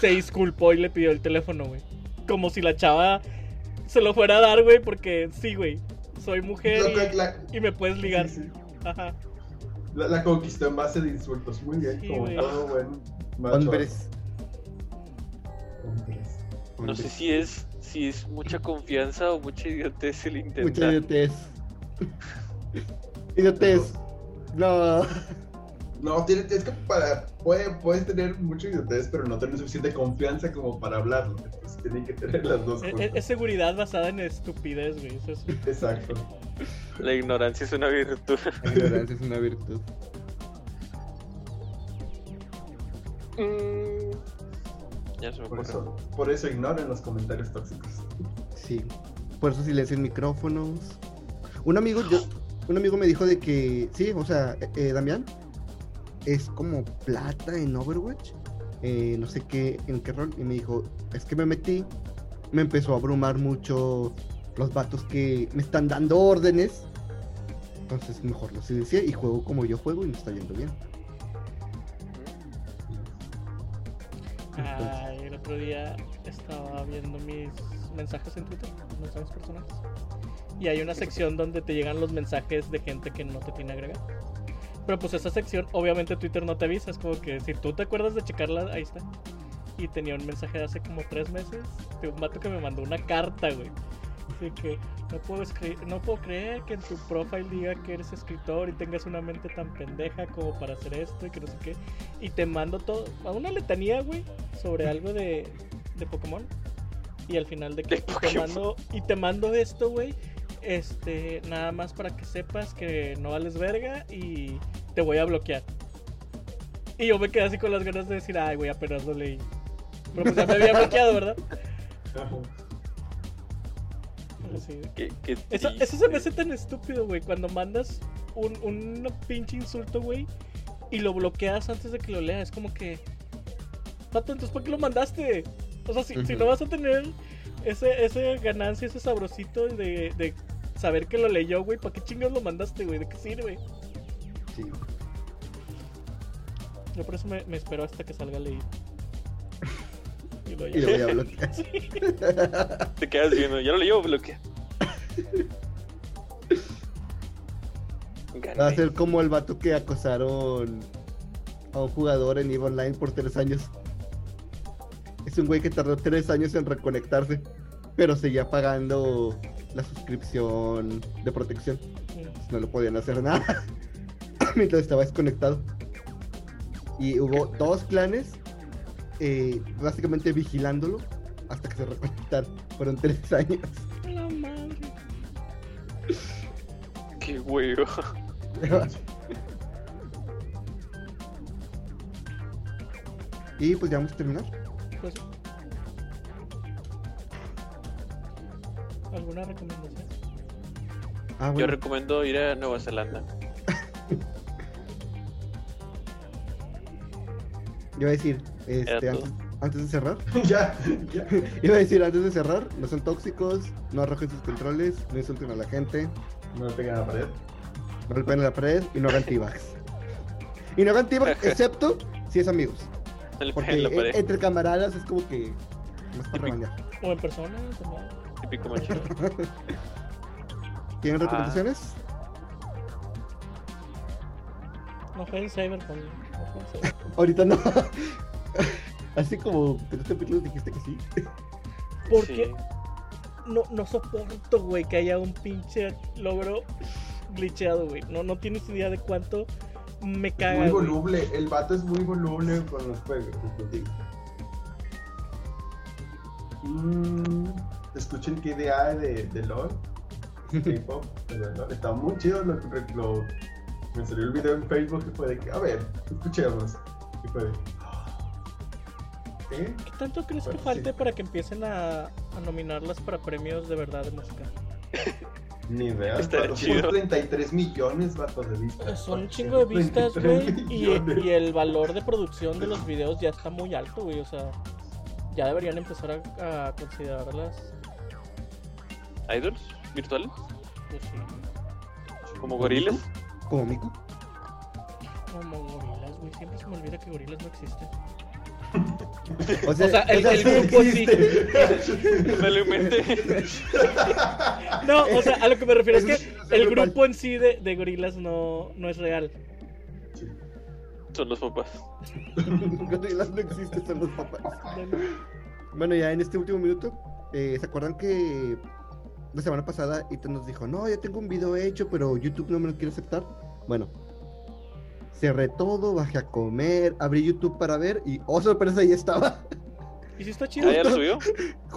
se disculpó y le pidió el teléfono, güey. Como si la chava se lo fuera a dar, güey, porque sí, güey, soy mujer y, la- y me puedes ligar. sí, sí. Ajá. La, la conquistó en base de insultos. Muy bien, Sí, como güey. todo buen macho. Hombres. Hombres. No sé si es, si es mucha confianza o mucha idiotez el Mucha intentar. idiotez. idiotez. No. No, tiene, es que para, puede, puedes tener mucho idiotez, pero no tener suficiente confianza como para hablarlo. Tienen que tener las dos Es, cosas. es- es seguridad basada en estupidez, güey. Eso es- Exacto. La ignorancia es una virtud. La ignorancia es una virtud. Mm. ya se me Por ocurre. eso, por eso ignoren los comentarios tóxicos. Sí. Por eso silencian micrófonos. Un amigo, yo, un amigo me dijo de que, sí, o sea, eh, eh, Damián es como plata en Overwatch. Eh, no sé qué, en qué rol. Y me dijo, es que me metí, me empezó a abrumar mucho los vatos que me están dando órdenes. Entonces mejor lo silencié y juego como yo juego y me está yendo bien. Ay, el otro día estaba viendo mis mensajes en Twitter, mensajes personales. Y hay una sección donde te llegan los mensajes de gente que no te tiene agregado. Pero pues esa sección, obviamente Twitter no te avisa, es como que si tú te acuerdas de checarla, ahí está. Y tenía un mensaje de hace como tres meses de un vato que me mandó una carta, güey. Así que no puedo, no puedo creer que en tu profile diga que eres escritor y tengas una mente tan pendeja como para hacer esto y que no sé qué. Y te mando todo, a una letanía, güey, sobre algo de, de Pokémon. Y al final de que De te mando, y te mando esto, güey. Este, nada más para que sepas que no vales verga y te voy a bloquear. Y yo me quedé así con las ganas de decir, ay, güey, apenas lo leí. Pero pues ya me había bloqueado, ¿verdad? Qué- qué eso, se me hace tan estúpido, güey. Cuando mandas un, un pinche insulto, güey, y lo bloqueas antes de que lo leas. Es como que. Pato, entonces ¿por qué lo mandaste? O sea, si, si no vas a tener ese, ese ganancia, ese sabrosito de, de saber que lo leyó, güey, ¿para qué chingados lo mandaste, güey? ¿De qué sirve? Sí. Yo por eso me, me espero hasta que salga leído. Y lo Y lo voy a bloquear. Te quedas viendo, ya lo leyó, bloquea. Va a Gané. ser como el vato que acosaron a un jugador en EVE Online por tres años. Es un güey que tardó tres años en reconectarse, pero seguía pagando la suscripción de protección. Mm. No le podían hacer nada mientras estaba desconectado. Y hubo dos clanes eh, básicamente vigilándolo hasta que se reconectaron. Fueron tres años. La madre. Qué huevo. y pues ya vamos a terminar. Pues ¿Alguna recomendación? Ah, Yo recomiendo ir a Nueva Zelanda. Yo iba a decir, este, antes, antes de cerrar, ya, ya. iba a decir antes de cerrar, no son tóxicos, no arrojen sus controles, no insulten a la gente, No me pegan a la pared. no le peguen a la pared y no hagan t-bags. Y no hagan t-bags excepto si es amigos. Porque en entre camaradas es como que más para. O en persona también. Típico machito. ¿Tienen Ah. recomendaciones? No jueguen Cyberpunk. No. Ahorita no. Así como en este capítulo dijiste que sí. Porque Sí. no, no soporto, güey, que haya un pinche logro glitcheado, güey. No, no tienes idea de cuánto me Es caga. muy güey. voluble. El vato es muy voluble con los juegos. Mm, escuchen KDA de, de LOL. K-pop, de LOL. Está muy chido. Lo, lo- me salió el video en Facebook y fue de que, a ver, escuchemos. Y fue de, ¿qué? ¿Qué tanto crees que falte sí. para que empiecen a, a nominarlas para premios de verdad de música? Ni idea. Son 33 millones, de vistas. Son un chingo de vistas, 33 güey. Y, y el valor de producción de los videos ya está muy alto, güey. O sea, ya deberían empezar a, a considerarlas. ¿Idols virtuales? Pues sí. Como gorilas. Como Miku. Como gorilas, güey. Siempre se me olvida que gorilas no existen. O sea, O sea, el, el sí grupo sí. existe. Me lo inventé. No, o sea, a lo que me refiero es que sí, no sé el grupo en sí de, de gorilas no, no es real. Sí. Son los papás. Gorilas no existen, son los papás. Bueno, ya en este último minuto, eh, ¿se acuerdan que la semana pasada Ethan nos dijo, no, ya tengo un video hecho, pero YouTube no me lo quiere aceptar? Bueno, cerré todo, bajé a comer, abrí YouTube para ver y, oh, sorpresa, ahí estaba. ¿Y si está chido? ¿Ah, ya lo subió?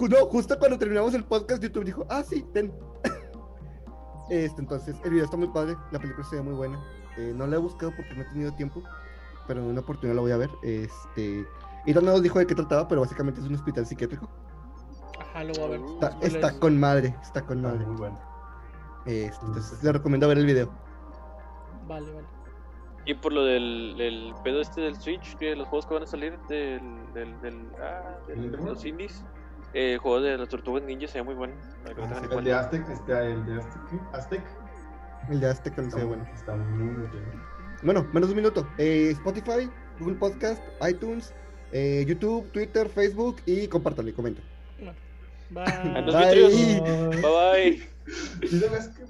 No, justo cuando terminamos el podcast, YouTube dijo, ah, sí, ten. Este, entonces, el video está muy padre, la película se ve muy buena. Eh, no la he buscado porque no he tenido tiempo, pero en una oportunidad la voy a ver. Este, y no nos dijo de qué trataba, pero básicamente es un hospital psiquiátrico. Ajá, lo voy a ver. Está, Spoilers. está con madre, está con Ah, madre. muy bueno. Este, entonces, le recomiendo ver el video. Vale, vale. Y por lo del, del pedo este del Switch, que los juegos que van a salir del, del, del, ah, del- de los indies, eh, el juego de las tortugas ninja se ve muy bueno. Ah, tengan en El de. Aztec, este, el de Aztec. Aztec. El de Azteca no se Está, ve bueno. está muy muy bueno. Bueno, menos de un minuto. Eh, Spotify, Google Podcast, iTunes, eh, YouTube, Twitter, Facebook y compártanlo y comenten. Bye. Bye. Bye bye. ¿Sí sabes que